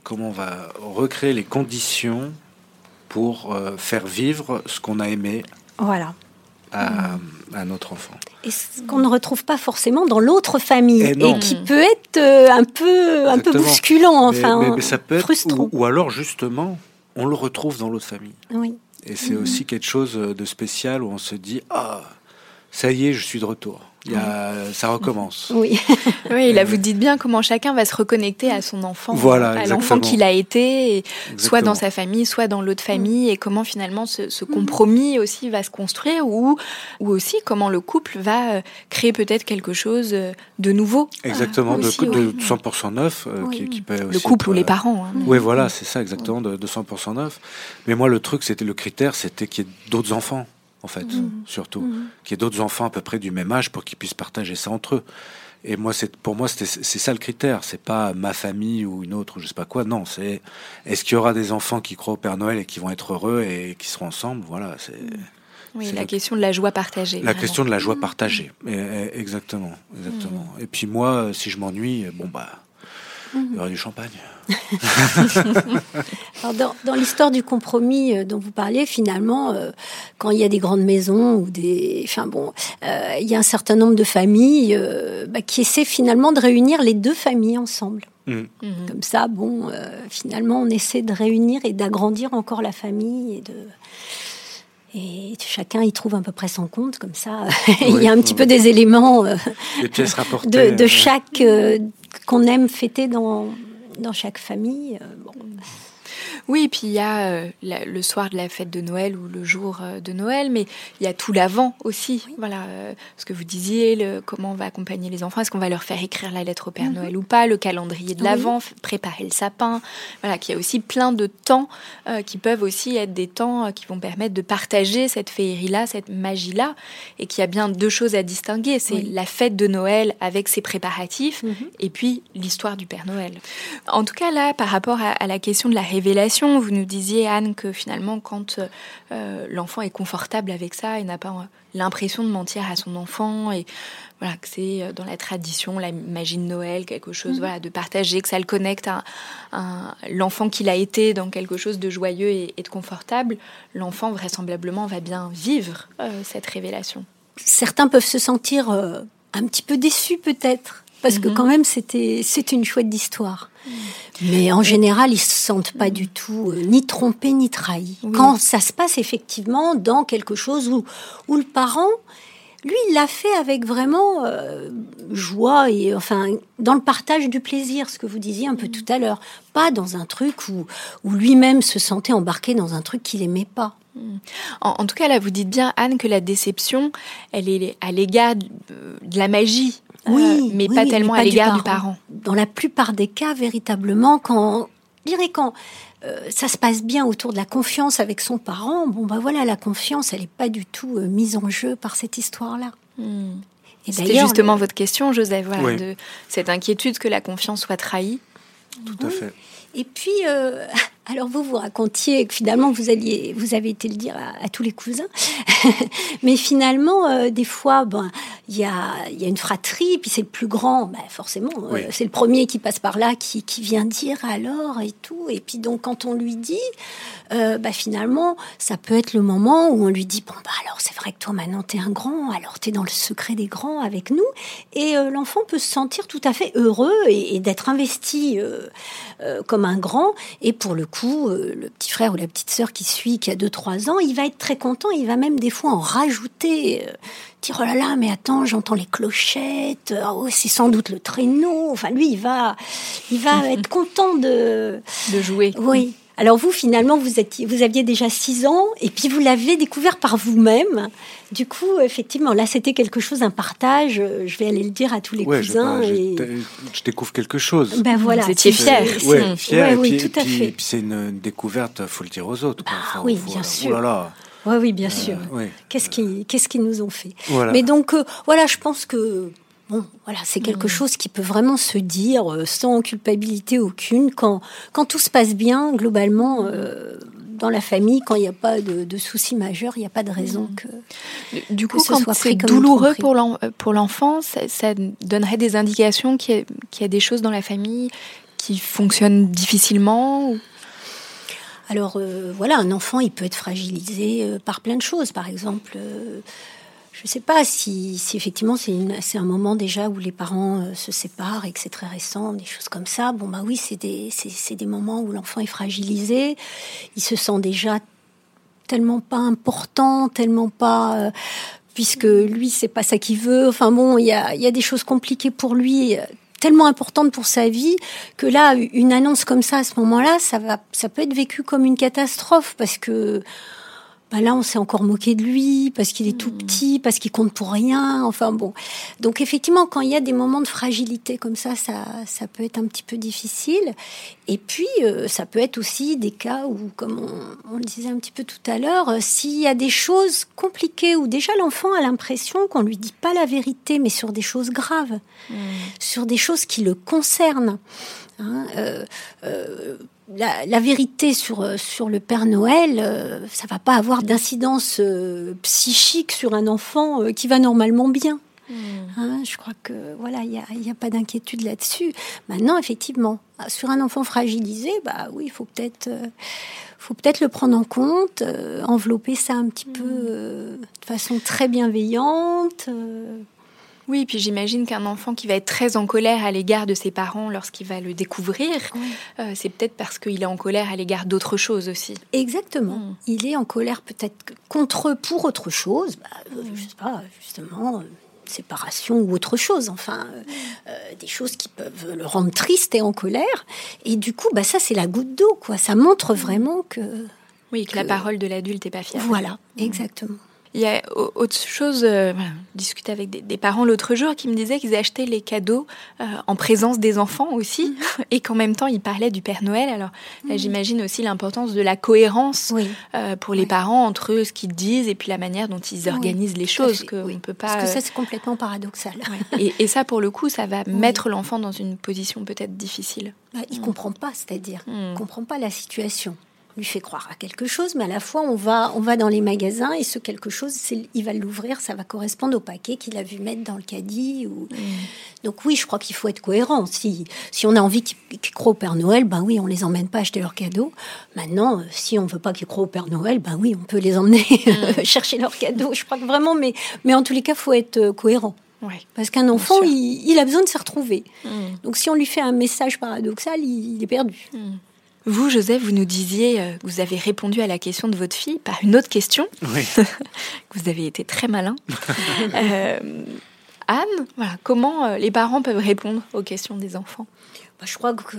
[SPEAKER 2] comment on va recréer les conditions pour faire vivre ce qu'on a aimé.
[SPEAKER 3] Voilà.
[SPEAKER 2] À, à notre enfant
[SPEAKER 3] et ce qu'on ne retrouve pas forcément dans l'autre famille. Et, qui peut être euh, un peu un peu bousculant enfin
[SPEAKER 2] mais, ça peut être, frustrant. ou, alors justement on le retrouve dans l'autre famille.
[SPEAKER 3] Oui.
[SPEAKER 2] Et c'est mm-hmm. aussi quelque chose de spécial où on se dit ah ça y est je suis de retour il y a, ça recommence.
[SPEAKER 3] Oui.
[SPEAKER 8] oui, là vous dites bien comment chacun va se reconnecter à son enfant,
[SPEAKER 2] voilà,
[SPEAKER 8] à l'enfant qu'il a été, soit dans sa famille, soit dans l'autre famille, et comment finalement ce, ce, compromis aussi va se construire, ou, ou aussi comment le couple va euh, créer peut-être quelque chose euh, de nouveau.
[SPEAKER 2] Exactement, de, de, 100% neuf, euh, qui, qui, peut
[SPEAKER 8] aussi Le couple ou les parents. Hein.
[SPEAKER 2] Oui, voilà, c'est ça exactement, de, de 100% neuf. Mais moi, le truc, c'était le critère, c'était qu'il y ait d'autres enfants en fait, mmh. surtout. Mmh. Qu'il y ait d'autres enfants à peu près du même âge pour qu'ils puissent partager ça entre eux. Et moi, c'est pour moi, c'est ça le critère. C'est pas ma famille ou une autre, ou je sais pas quoi. Non, c'est est-ce qu'il y aura des enfants qui croient au Père Noël et qui vont être heureux et qui seront ensemble? Voilà, c'est.
[SPEAKER 8] Oui, la, question de la joie partagée.
[SPEAKER 2] La question de la joie partagée, exactement, exactement. Mmh. Et puis moi, si je m'ennuie, bon bah, il y aura du champagne.
[SPEAKER 3] dans, l'histoire du compromis euh, dont vous parliez, finalement, euh, quand il y a des grandes maisons ou des, enfin bon, euh, il y a un certain nombre de familles bah, qui essaient finalement de réunir les deux familles ensemble. Mmh. Mmh. Comme ça, bon, finalement, on essaie de réunir et d'agrandir encore la famille et de et chacun y trouve à peu près son compte, comme ça. il y a un petit peu des éléments de, de, chaque qu'on aime fêter dans, dans chaque famille. Euh.
[SPEAKER 8] Oui, puis il y a euh, le soir de la fête de Noël ou le jour euh, de Noël, mais il y a tout l'avant aussi. Voilà, euh, ce que vous disiez, le, comment on va accompagner les enfants, est-ce qu'on va leur faire écrire la lettre au Père mhm. Noël ou pas, le calendrier de l'avant, préparer le sapin. Voilà, qu'il y a aussi plein de temps qui peuvent aussi être des temps qui vont permettre de partager cette féerie-là, cette magie-là, et qu'il y a bien deux choses à distinguer. C'est la fête de Noël avec ses préparatifs, mhm. et puis l'histoire du Père Noël. En tout cas, là, par rapport à la question de la révélation, vous nous disiez, Anne, que finalement, quand euh, l'enfant est confortable avec ça, il n'a pas euh, l'impression de mentir à son enfant et voilà que c'est euh, dans la tradition la magie de Noël quelque chose mhm. voilà de partager que ça le connecte à, l'enfant qu'il a été dans quelque chose de joyeux et, de confortable. L'enfant vraisemblablement va bien vivre cette révélation.
[SPEAKER 3] Certains peuvent se sentir un petit peu déçus peut-être parce que mhm. quand même c'était c'est une chouette histoire. Mais en général, ils se sentent pas du tout euh, ni trompés ni trahis. Quand ça se passe effectivement dans quelque chose où où le parent lui, il l'a fait avec vraiment euh, joie et enfin dans le partage du plaisir, ce que vous disiez un peu mhm. tout à l'heure, pas dans un truc où, où lui-même se sentait embarqué dans un truc qu'il aimait pas.
[SPEAKER 8] En, tout cas, là, vous dites bien, Anne, que la déception, elle est à l'égard de la magie oui, euh, mais pas tellement à l'égard du, parent.
[SPEAKER 3] Dans la plupart des cas, véritablement, quand, dirais quand euh, ça se passe bien autour de la confiance avec son parent, bon bah voilà, la confiance, elle n'est pas du tout euh, mise en jeu par cette histoire-là.
[SPEAKER 8] Hmm. C'était justement votre question, Joseph, de cette inquiétude que la confiance soit trahie.
[SPEAKER 2] Tout à fait.
[SPEAKER 3] Et puis, alors vous vous racontiez que finalement vous alliez, vous avez été le dire à, tous les cousins, mais finalement des fois, ben il y a, y a, une fratrie, puis c'est le plus grand, ben forcément, euh, c'est le premier qui passe par là, qui, qui, vient dire alors et tout. Et puis donc quand on lui dit, euh, bah, finalement, ça peut être le moment où on lui dit, bon, bah alors c'est vrai que toi maintenant t'es un grand, alors t'es dans le secret des grands avec nous. Et euh, l'enfant peut se sentir tout à fait heureux et, d'être investi comme un grand. Et pour le coup, euh, le petit frère ou la petite sœur qui suit, qui a 2-3 ans, il va être très content, il va même des fois en rajouter, euh, dire oh là là, mais attends, j'entends les clochettes, oh, c'est sans doute le traîneau. Enfin, lui, il va, il va être content de...
[SPEAKER 8] De jouer.
[SPEAKER 3] Oui. Alors vous, finalement, vous, étiez, vous aviez déjà 6 ans et puis vous l'avez découvert par vous-même. Du coup, effectivement, là, c'était quelque chose, un partage. Je vais aller le dire à tous les cousins.
[SPEAKER 2] Je, découvre quelque chose.
[SPEAKER 3] Ben voilà.
[SPEAKER 8] Vous étiez fier.
[SPEAKER 2] Oui, fier. oui, tout à fait. Et puis c'est une découverte, faut le dire aux autres.
[SPEAKER 3] Ah, oui, bien sûr.
[SPEAKER 2] Oh là là.
[SPEAKER 3] Oui, oui, bien sûr. Qu'est-ce qu'ils qu'est-ce qu'ils nous ont fait Mais donc, euh, voilà, je pense que Bon, voilà, c'est quelque mm. chose qui peut vraiment se dire euh, sans culpabilité aucune quand, quand tout se passe bien, globalement, euh, dans la famille, quand il n'y a pas de, soucis majeurs, il n'y a pas de raison mm. que.
[SPEAKER 8] Du coup, quand c'est douloureux pour l'enfant, ça, ça, donnerait des indications qu'il y, a des choses dans la famille qui fonctionnent difficilement
[SPEAKER 3] Alors euh, voilà, un enfant, il peut être fragilisé par plein de choses. Par exemple, je ne sais pas si, effectivement c'est un moment déjà où les parents euh, se séparent et que c'est très récent, des choses comme ça. Bon, bah oui, c'est des, des moments où l'enfant est fragilisé. Il se sent déjà tellement pas important, tellement pas. Euh, puisque lui, c'est pas ça qu'il veut. Enfin bon, il y a, y a des choses compliquées pour lui euh, tellement importantes pour sa vie que là, une annonce comme ça à ce moment-là, ça va, ça peut être vécu comme une catastrophe parce que bah là on s'est encore moqué de lui parce qu'il est tout hmm. petit, parce qu'il compte pour rien. Enfin bon, donc effectivement quand il y a des moments de fragilité comme ça, ça, ça peut être un petit peu difficile. Et puis euh, ça peut être aussi des cas où, comme on, le disait un petit peu tout à l'heure, euh, s'il y a des choses compliquées où déjà l'enfant a l'impression qu'on lui dit pas la vérité, mais sur des choses graves, hmm. sur des choses qui le concernent. Hein, euh, euh la, vérité sur, euh, sur le Père Noël, euh, ça va pas avoir d'incidence euh, psychique sur un enfant qui va normalement bien. Hmm. Hein, je crois que voilà, il n'y a, a, pas d'inquiétude là-dessus. Maintenant, effectivement, sur un enfant fragilisé, bah oui, il faut peut-être, faut peut-être le prendre en compte, envelopper ça un petit peu de façon très bienveillante.
[SPEAKER 8] Oui, puis j'imagine qu'un enfant qui va être très en colère à l'égard de ses parents lorsqu'il va le découvrir, euh, c'est peut-être parce qu'il est en colère à l'égard d'autre chose aussi.
[SPEAKER 3] Exactement. Hmm. Il est en colère peut-être contre eux pour autre chose. Bah, euh, je sais pas, justement, euh, séparation ou autre chose. Enfin, des choses qui peuvent le rendre triste et en colère. Et du coup, bah, ça, c'est la goutte d'eau, quoi. Ça montre vraiment que.
[SPEAKER 8] Oui, que, la parole de l'adulte n'est pas fiable.
[SPEAKER 3] Voilà, hmm. exactement.
[SPEAKER 8] Il y a autre chose, euh, discuter avec des, parents l'autre jour qui me disaient qu'ils achetaient les cadeaux euh, en présence des enfants aussi, mhm. et qu'en même temps ils parlaient du Père Noël. Alors mhm. j'imagine aussi l'importance de la cohérence euh, pour les parents entre ce qu'ils disent et puis la manière dont ils organisent les choses. Que on peut pas.
[SPEAKER 3] Parce que ça c'est complètement paradoxal.
[SPEAKER 8] Et, ça pour le coup, ça va mettre l'enfant dans une position peut-être difficile.
[SPEAKER 3] Bah, il ne mm. comprend pas, c'est-à-dire, il mm. comprend pas la situation lui fait croire à quelque chose, mais à la fois on va, on va dans les magasins et ce quelque chose, il va l'ouvrir, ça va correspondre au paquet qu'il a vu mettre dans le caddie. Ou... Mm. Donc oui, je crois qu'il faut être cohérent. Si, si on a envie qu'ils croient au Père Noël, ben oui, on les emmène pas acheter leurs cadeaux. Maintenant, euh, si on veut pas qu'ils croient au Père Noël, ben oui, on peut les emmener mm. chercher leurs cadeaux. Je crois que vraiment, mais, mais en tous les cas, faut être euh, cohérent. Parce qu'un enfant, il, a besoin de se retrouver. Mm. Donc si on lui fait un message paradoxal, il, est perdu.
[SPEAKER 8] Vous, Joseph, vous nous disiez euh, que vous avez répondu à la question de votre fille par une autre question.
[SPEAKER 2] Oui.
[SPEAKER 8] vous avez été très malin. Euh, Anne, voilà, comment euh, les parents peuvent répondre aux questions des enfants?
[SPEAKER 3] Bah, Je crois que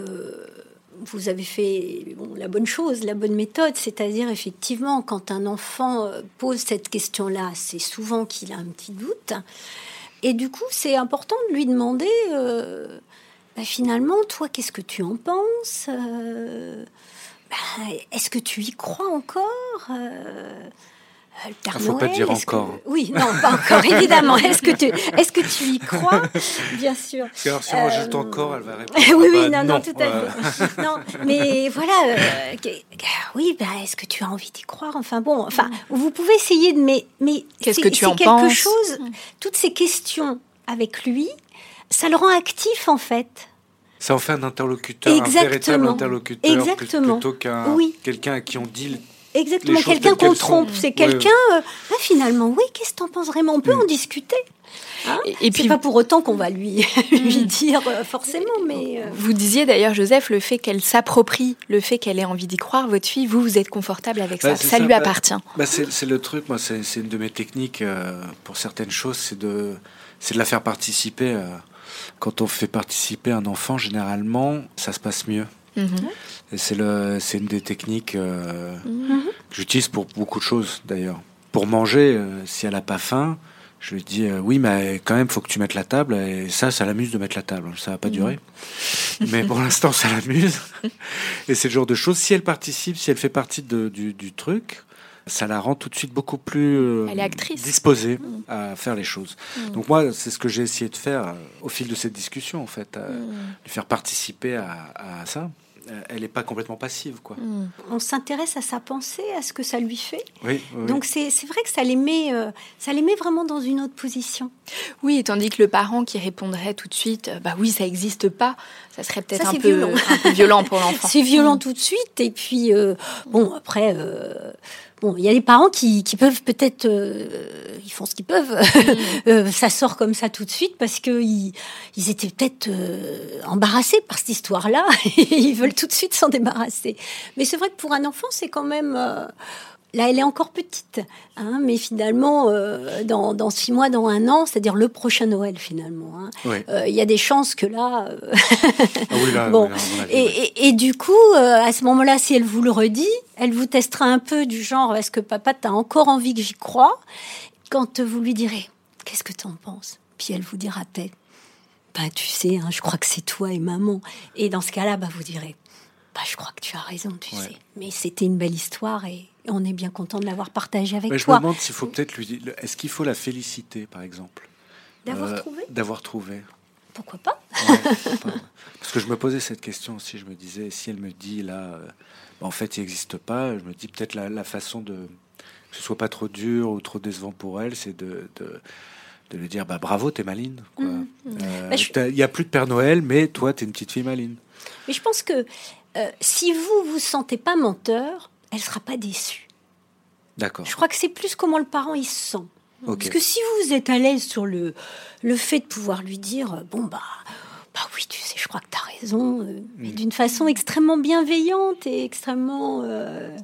[SPEAKER 3] vous avez fait la bonne chose, la bonne méthode, c'est-à-dire effectivement, quand un enfant pose cette question-là, c'est souvent qu'il a un petit doute. Et du coup, c'est important de lui demander bah, finalement, toi, qu'est-ce que tu en penses euh, bah, Est-ce que tu y crois encore euh,
[SPEAKER 2] il ne faut pas dire encore.
[SPEAKER 3] Oui, non, pas encore, évidemment. Est-ce que, tu... Est que tu y crois Bien sûr.
[SPEAKER 2] alors, si on rajoute euh, encore, elle va répondre.
[SPEAKER 3] oui, oui, ah bah, non, non, tout à fait. non, mais voilà. oui, bah, est-ce que tu as envie d'y croire? Enfin, bon, enfin, vous pouvez essayer de. Mais, mais
[SPEAKER 8] qu'est-ce que tu en
[SPEAKER 3] quelque
[SPEAKER 8] penses?
[SPEAKER 3] chose, Toutes ces questions avec lui, ça le rend actif en fait.
[SPEAKER 2] Ça en fait un interlocuteur, un véritable interlocuteur,
[SPEAKER 3] Exactement.
[SPEAKER 2] plutôt qu'un quelqu'un à qui on dit
[SPEAKER 3] Exactement, quelqu'un qu'on trompe. C'est quelqu'un, euh, ah, finalement, oui, qu'est-ce que tu en penses vraiment? On peut mm. en discuter. Hein? Et, puis, pas pour autant qu'on va lui, lui mm. dire euh, forcément, mais.
[SPEAKER 8] Euh, vous disiez d'ailleurs, Joseph, le fait qu'elle s'approprie, le fait qu'elle ait envie d'y croire, votre fille, vous, vous êtes confortable avec bah, ça. Ça, lui bah, appartient.
[SPEAKER 2] Bah, c'est le truc, moi, c'est une de mes techniques pour certaines choses, c'est de, de la faire participer. Quand on fait participer un enfant, généralement, ça se passe mieux. Mm-hmm. C'est le, c'est une des techniques euh, mm-hmm. que j'utilise pour beaucoup de choses d'ailleurs. Pour manger, euh, si elle n'a pas faim, je lui dis euh, oui, mais quand même, faut que tu mettes la table. Et ça, ça l'amuse de mettre la table. Ça va pas mm-hmm. durer, mais pour l'instant, ça l'amuse. et c'est le genre de choses. Si elle participe, si elle fait partie de, du, du, truc, ça la rend tout de suite beaucoup plus disposée mm. à faire les choses. Mm. Donc moi, c'est ce que j'ai essayé de faire au fil de cette discussion, en fait, à, mm. lui faire participer à, à ça. Euh, elle n'est pas complètement passive. Quoi. Hmm.
[SPEAKER 3] On s'intéresse à sa pensée, à ce que ça lui fait. Donc c'est vrai que ça les, met, euh, ça les met vraiment dans une autre position.
[SPEAKER 8] Oui, tandis que le parent qui répondrait tout de suite, euh, bah oui, ça n'existe pas, ça serait peut-être un, peu, un peu violent pour l'enfant.
[SPEAKER 3] c'est violent tout de suite. Et puis, bon, après Bon, il y a des parents qui, peuvent peut-être, euh, ils font ce qu'ils peuvent. Mm. Euh, ça sort comme ça tout de suite parce que ils, étaient peut-être euh, embarrassés par cette histoire-là. ils veulent tout de suite s'en débarrasser. Mais c'est vrai que pour un enfant, c'est quand même Là, elle est encore petite, hein, mais finalement, euh, dans, six mois, dans un an, c'est-à-dire le prochain Noël, finalement, hein, euh, il y a des chances que là. Euh, ah oui, là bon. et, du coup, à ce moment-là, si elle vous le redit, elle vous testera un peu du genre est-ce que papa, t'as encore envie que j'y croie? Quand vous lui direz qu'est-ce que t'en penses? Puis elle vous dira peut-être bah, tu sais, hein, je crois que c'est toi et maman. Et dans ce cas-là, bah, vous direz bah, je crois que tu as raison, tu sais. Mais c'était une belle histoire et on est bien content de l'avoir partagé avec toi.
[SPEAKER 2] Je me demande s'il faut peut-être lui dire, est-ce qu'il faut la féliciter, par exemple
[SPEAKER 3] D'avoir euh, trouvé
[SPEAKER 2] D'avoir trouvé?
[SPEAKER 3] Pourquoi pas?
[SPEAKER 2] Parce que je me posais cette question aussi, je me disais, si elle me dit là, euh, bah, en fait, il n'existe pas, je me dis peut-être la, façon de que ce soit pas trop dur ou trop décevant pour elle, c'est de, de, lui dire bah bravo, t'es maline. Mmh, mmh. Euh, bah, il n'y a plus de Père Noël, mais toi, t'es une petite fille maline.
[SPEAKER 3] Mais je pense que si vous vous sentez pas menteur, elle sera pas déçue.
[SPEAKER 2] D'accord.
[SPEAKER 3] Je crois que c'est plus comment le parent il se sent. Parce que si vous êtes à l'aise sur le, le fait de pouvoir lui dire, bon, bah, bah oui, tu sais, je crois que tu as raison, euh, mais mm. d'une façon extrêmement bienveillante et extrêmement. Euh,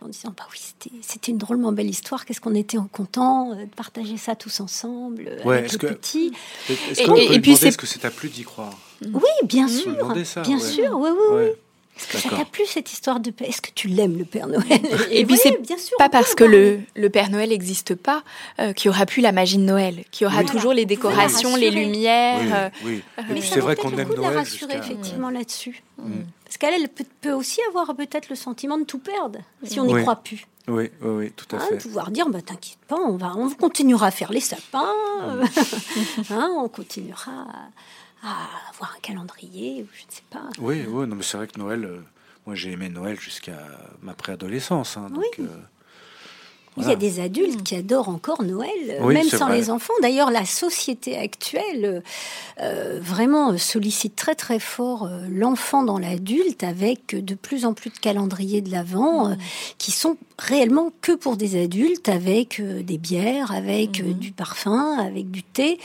[SPEAKER 3] en disant, bah oui, c'était une drôlement belle histoire, qu'est-ce qu'on était content euh, de partager ça tous ensemble, avec les petits.
[SPEAKER 2] Est-ce et, puis, c'est. ce que c'est à plus d'y croire?
[SPEAKER 3] Oui, bien sûr. bien sûr, oui, oui, oui. Est-ce que ça t'a plu cette histoire de Est-ce que tu l'aimes le Père Noël?
[SPEAKER 8] Et puis c'est pas parce que le, le, Père Noël n'existe pas euh, qu'il n'y aura plus la magie de Noël, qu'il y aura toujours les décorations, les lumières.
[SPEAKER 2] Oui, euh, Mais c'est vrai qu'on aime Noël.
[SPEAKER 3] la rassurer effectivement là-dessus. Mm. Parce qu'elle peut, aussi avoir peut-être le sentiment de tout perdre si on n'y croit plus.
[SPEAKER 2] Oui, oui, oui, tout à hein, fait.
[SPEAKER 3] Pouvoir dire, bah, t'inquiète pas, on, va, on continuera à faire les sapins, hein, on continuera à avoir un calendrier, je ne sais pas.
[SPEAKER 2] Oui, oui, non, mais c'est vrai que Noël, euh, moi j'ai aimé Noël jusqu'à ma préadolescence. Hein, oui. Euh,
[SPEAKER 3] il y a des adultes qui adorent encore Noël, même sans les enfants. D'ailleurs, la société actuelle euh, vraiment sollicite très très fort euh, l'enfant dans l'adulte avec de plus en plus de calendriers de l'avant euh, qui sont réellement que pour des adultes, avec des bières, avec mhm. du parfum, avec du thé.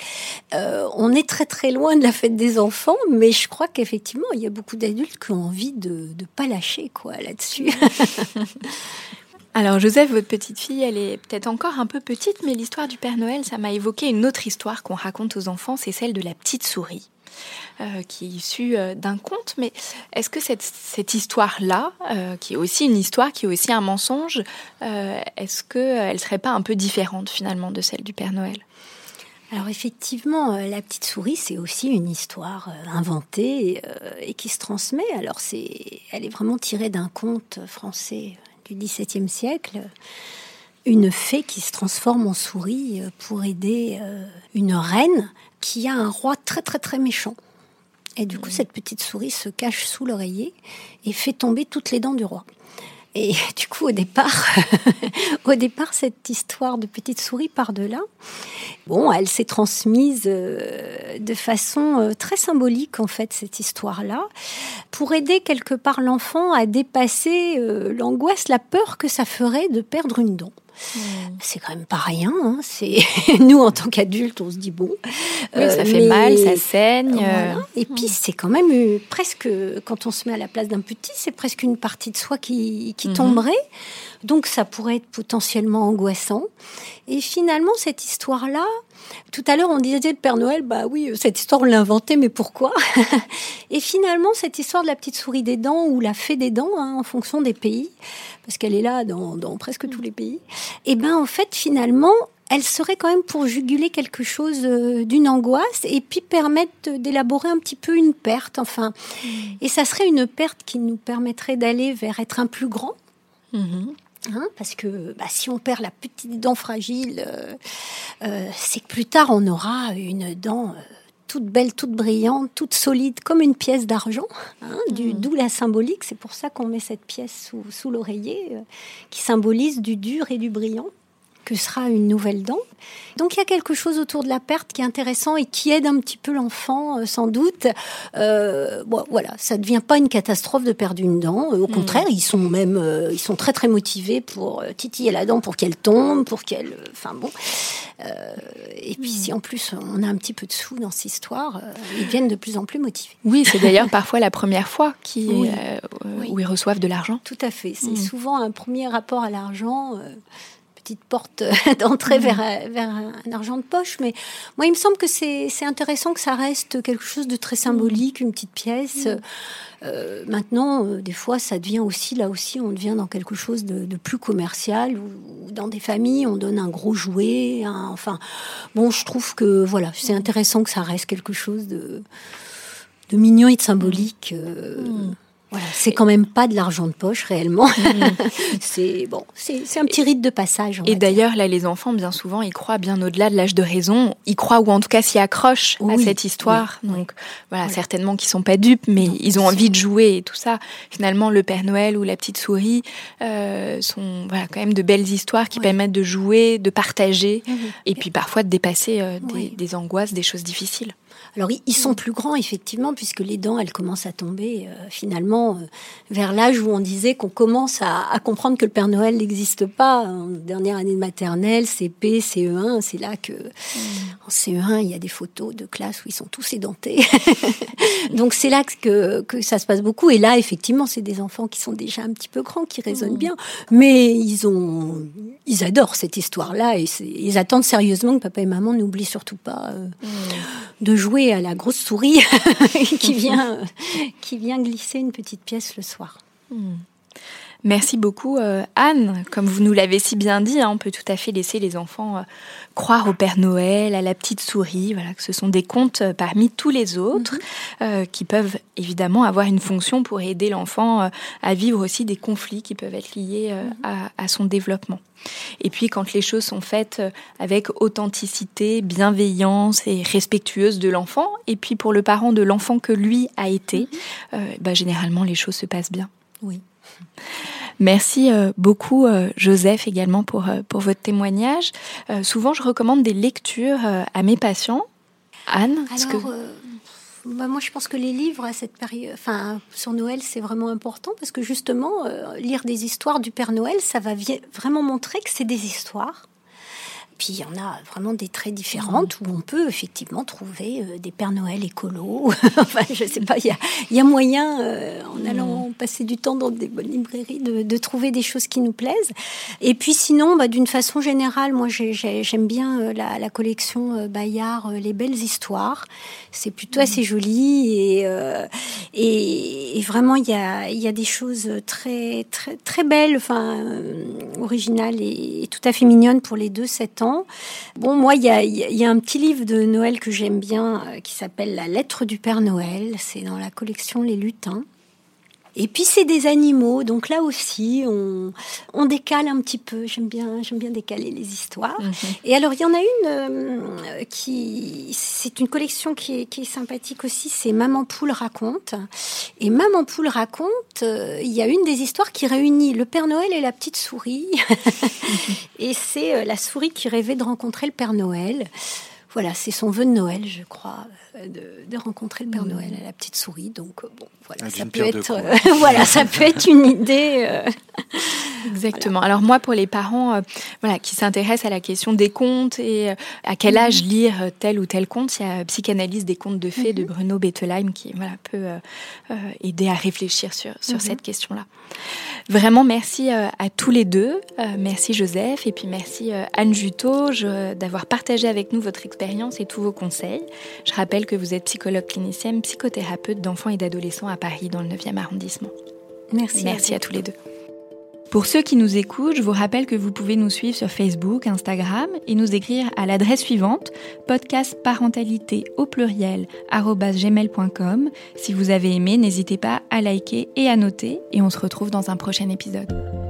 [SPEAKER 3] on est très très loin de la fête des enfants, mais je crois qu'effectivement, il y a beaucoup d'adultes qui ont envie de ne pas lâcher quoi là-dessus.
[SPEAKER 8] Alors Joseph, votre petite fille, elle est peut-être encore un peu petite, mais l'histoire du Père Noël, ça m'a évoqué une autre histoire qu'on raconte aux enfants, c'est celle de la petite souris. Euh, qui est issue euh, d'un conte, mais est-ce que cette, histoire-là, euh, qui est aussi une histoire, qui est aussi un mensonge, est-ce qu'elle ne serait pas un peu différente finalement de celle du Père Noël?
[SPEAKER 3] Alors effectivement, la petite souris, c'est aussi une histoire inventée et qui se transmet. Alors c'est, elle est vraiment tirée d'un conte français du XVIIe siècle, une fée qui se transforme en souris euh, pour aider euh, une reine qui a un roi très très très méchant. Et du coup, cette petite souris se cache sous l'oreiller et fait tomber toutes les dents du roi. Et du coup, au départ, au départ, cette histoire de petite souris par delà, bon, elle s'est transmise euh, de façon euh, très symbolique en fait cette histoire-là, pour aider quelque part l'enfant à dépasser euh, l'angoisse, la peur que ça ferait de perdre une dent. Hmm. C'est quand même pas rien. Hein. C'est nous en tant qu'adultes, on se dit bon.
[SPEAKER 8] ça fait mal, ça saigne.
[SPEAKER 3] Et puis hmm. c'est quand même presque quand on se met à la place d'un petit, c'est presque une partie de soi qui, qui hmm. tomberait. Donc ça pourrait être potentiellement angoissant. Et finalement, cette histoire-là, tout à l'heure on disait le Père Noël, bah oui, cette histoire on l'a inventée, mais pourquoi Et finalement, cette histoire de la petite souris des dents ou la fée des dents, hein, en fonction des pays, parce qu'elle est là dans, presque tous les pays, et eh ben en fait finalement, elle serait quand même pour juguler quelque chose euh, d'une angoisse et puis permettre d'élaborer un petit peu une perte, enfin. Mmh. Et ça serait une perte qui nous permettrait d'aller vers être un plus grand. Mmh. Hein, parce que bah, si on perd la petite dent fragile, euh, euh, c'est que plus tard on aura une dent euh, toute belle, toute brillante, toute solide, comme une pièce d'argent. Hein, mmh. D'où la symbolique. C'est pour ça qu'on met cette pièce sous, sous l'oreiller, qui symbolise du dur et du brillant que sera une nouvelle dent. Donc il y a quelque chose autour de la perte qui est intéressant et qui aide un petit peu l'enfant, euh, sans doute. Euh, bon, voilà, ça ne devient pas une catastrophe de perdre une dent. Au mm. contraire, ils sont même, euh, ils sont très très motivés pour titiller la dent pour qu'elle tombe, pour qu'elle, enfin bon. et puis si en plus on a un petit peu de sous dans cette histoire, ils viennent de plus en plus motivés.
[SPEAKER 8] Oui, c'est d'ailleurs parfois la première fois qui, où ils reçoivent de l'argent.
[SPEAKER 3] Tout à fait. C'est mm. souvent un premier rapport à l'argent petite porte d'entrée mhm. vers, vers un argent de poche. Mais moi, il me semble que c'est intéressant que ça reste quelque chose de très symbolique, une petite pièce. Mhm. Euh, maintenant, euh, des fois, ça devient aussi, là aussi, on devient dans quelque chose de, plus commercial, ou, dans des familles, on donne un gros jouet. enfin, bon, je trouve que voilà, c'est intéressant que ça reste quelque chose de, de mignon et de symbolique. Euh. Voilà, c'est quand même pas de l'argent de poche réellement. Mm. c'est bon, c'est un petit rite de passage.
[SPEAKER 8] Et d'ailleurs, là, les enfants, bien souvent, ils croient bien au-delà de l'âge de raison. Ils croient ou en tout cas s'y accrochent à cette histoire. Donc voilà, certainement qu'ils sont pas dupes, mais ils ont envie de jouer et tout ça. Finalement, le Père Noël ou la petite souris euh, sont voilà quand même de belles histoires qui permettent de jouer, de partager, et puis parfois de dépasser euh, des, des angoisses, des choses difficiles.
[SPEAKER 3] Alors ils sont plus grands effectivement puisque les dents elles commencent à tomber euh, finalement euh, vers l'âge où on disait qu'on commence à, comprendre que le Père Noël n'existe pas. En dernière année de maternelle, CP, CE1, c'est là que mm. en CE1 il y a des photos de classe où ils sont tous édentés. Donc c'est là que, que ça se passe beaucoup et là effectivement c'est des enfants qui sont déjà un petit peu grands qui raisonnent mm. bien, mais ils ont ils adorent cette histoire là et ils attendent sérieusement que papa et maman n'oublient surtout pas euh, mm. de jouer à la grosse souris qui, vient, glisser une petite pièce le soir. Hmm.
[SPEAKER 8] Merci beaucoup euh, Anne. Comme vous nous l'avez si bien dit, hein, on peut tout à fait laisser les enfants euh, croire au Père Noël, à la petite souris, voilà, que ce sont des contes euh, parmi tous les autres mhm. qui peuvent évidemment avoir une fonction pour aider l'enfant à vivre aussi des conflits qui peuvent être liés mhm. à, son développement. Et puis quand les choses sont faites avec authenticité, bienveillance et respectueuse de l'enfant, et puis pour le parent de l'enfant que lui a été, mhm. bah, généralement les choses se passent bien.
[SPEAKER 3] Oui.
[SPEAKER 8] Merci euh, beaucoup, euh, Joseph, également pour, euh, pour votre témoignage. souvent, je recommande des lectures à mes patients. Anne
[SPEAKER 3] Alors, bah, moi, je pense que les livres à cette période, enfin, sur Noël, c'est vraiment important parce que justement, lire des histoires du Père Noël, ça va vraiment montrer que c'est des histoires puis il y en a vraiment des très différentes où on peut effectivement trouver euh, des Pères Noël écolos. enfin, je sais pas, il y a, moyen, euh, en allant passer du temps dans des bonnes librairies, de, trouver des choses qui nous plaisent. Et puis sinon, bah, d'une façon générale, moi j'aime bien euh, la, collection Bayard, Les Belles Histoires. C'est plutôt assez joli et, et, vraiment il y a, y a des choses très, très, très belles, enfin, originales et, et tout à fait mignonnes pour les deux 7 ans. Bon, moi, il y a, un petit livre de Noël que j'aime bien euh, qui s'appelle La lettre du Père Noël. C'est dans la collection Les Lutins. Et puis c'est des animaux, donc là aussi on, on décale un petit peu. J'aime bien, j'aime bien décaler les histoires. Mhm. Et alors il y en a une euh, qui, c'est une collection qui est, qui est sympathique aussi. C'est Maman Poule raconte. Et Maman Poule raconte, euh, il y a une des histoires qui réunit le Père Noël et la petite souris. et c'est euh, la souris qui rêvait de rencontrer le Père Noël. Voilà, c'est son vœu de Noël, je crois, de, rencontrer le Père mmh. Noël à la petite souris. Donc bon, voilà, ah, ça peut être, voilà, ça peut être une idée.
[SPEAKER 8] Exactement. Alors moi, pour les parents euh, voilà, qui s'intéressent à la question des contes et euh, à quel âge mhm. lire tel ou tel conte, il y a Psychanalyse des contes de fées de mhm. Bruno Bettelheim qui voilà, peut euh, aider à réfléchir sur, sur mhm. cette question-là. Vraiment, merci à tous les deux. merci Joseph et puis merci Anne Juteau d'avoir partagé avec nous votre expérience et tous vos conseils. Je rappelle que vous êtes psychologue clinicienne, psychothérapeute d'enfants et d'adolescents à Paris dans le 9e arrondissement.
[SPEAKER 3] Merci.
[SPEAKER 8] Merci à tous les deux. Pour ceux qui nous écoutent, je vous rappelle que vous pouvez nous suivre sur Facebook, Instagram et nous écrire à l'adresse suivante podcastparentalité au pluriel gmail.com. Si vous avez aimé, n'hésitez pas à liker et à noter et on se retrouve dans un prochain épisode.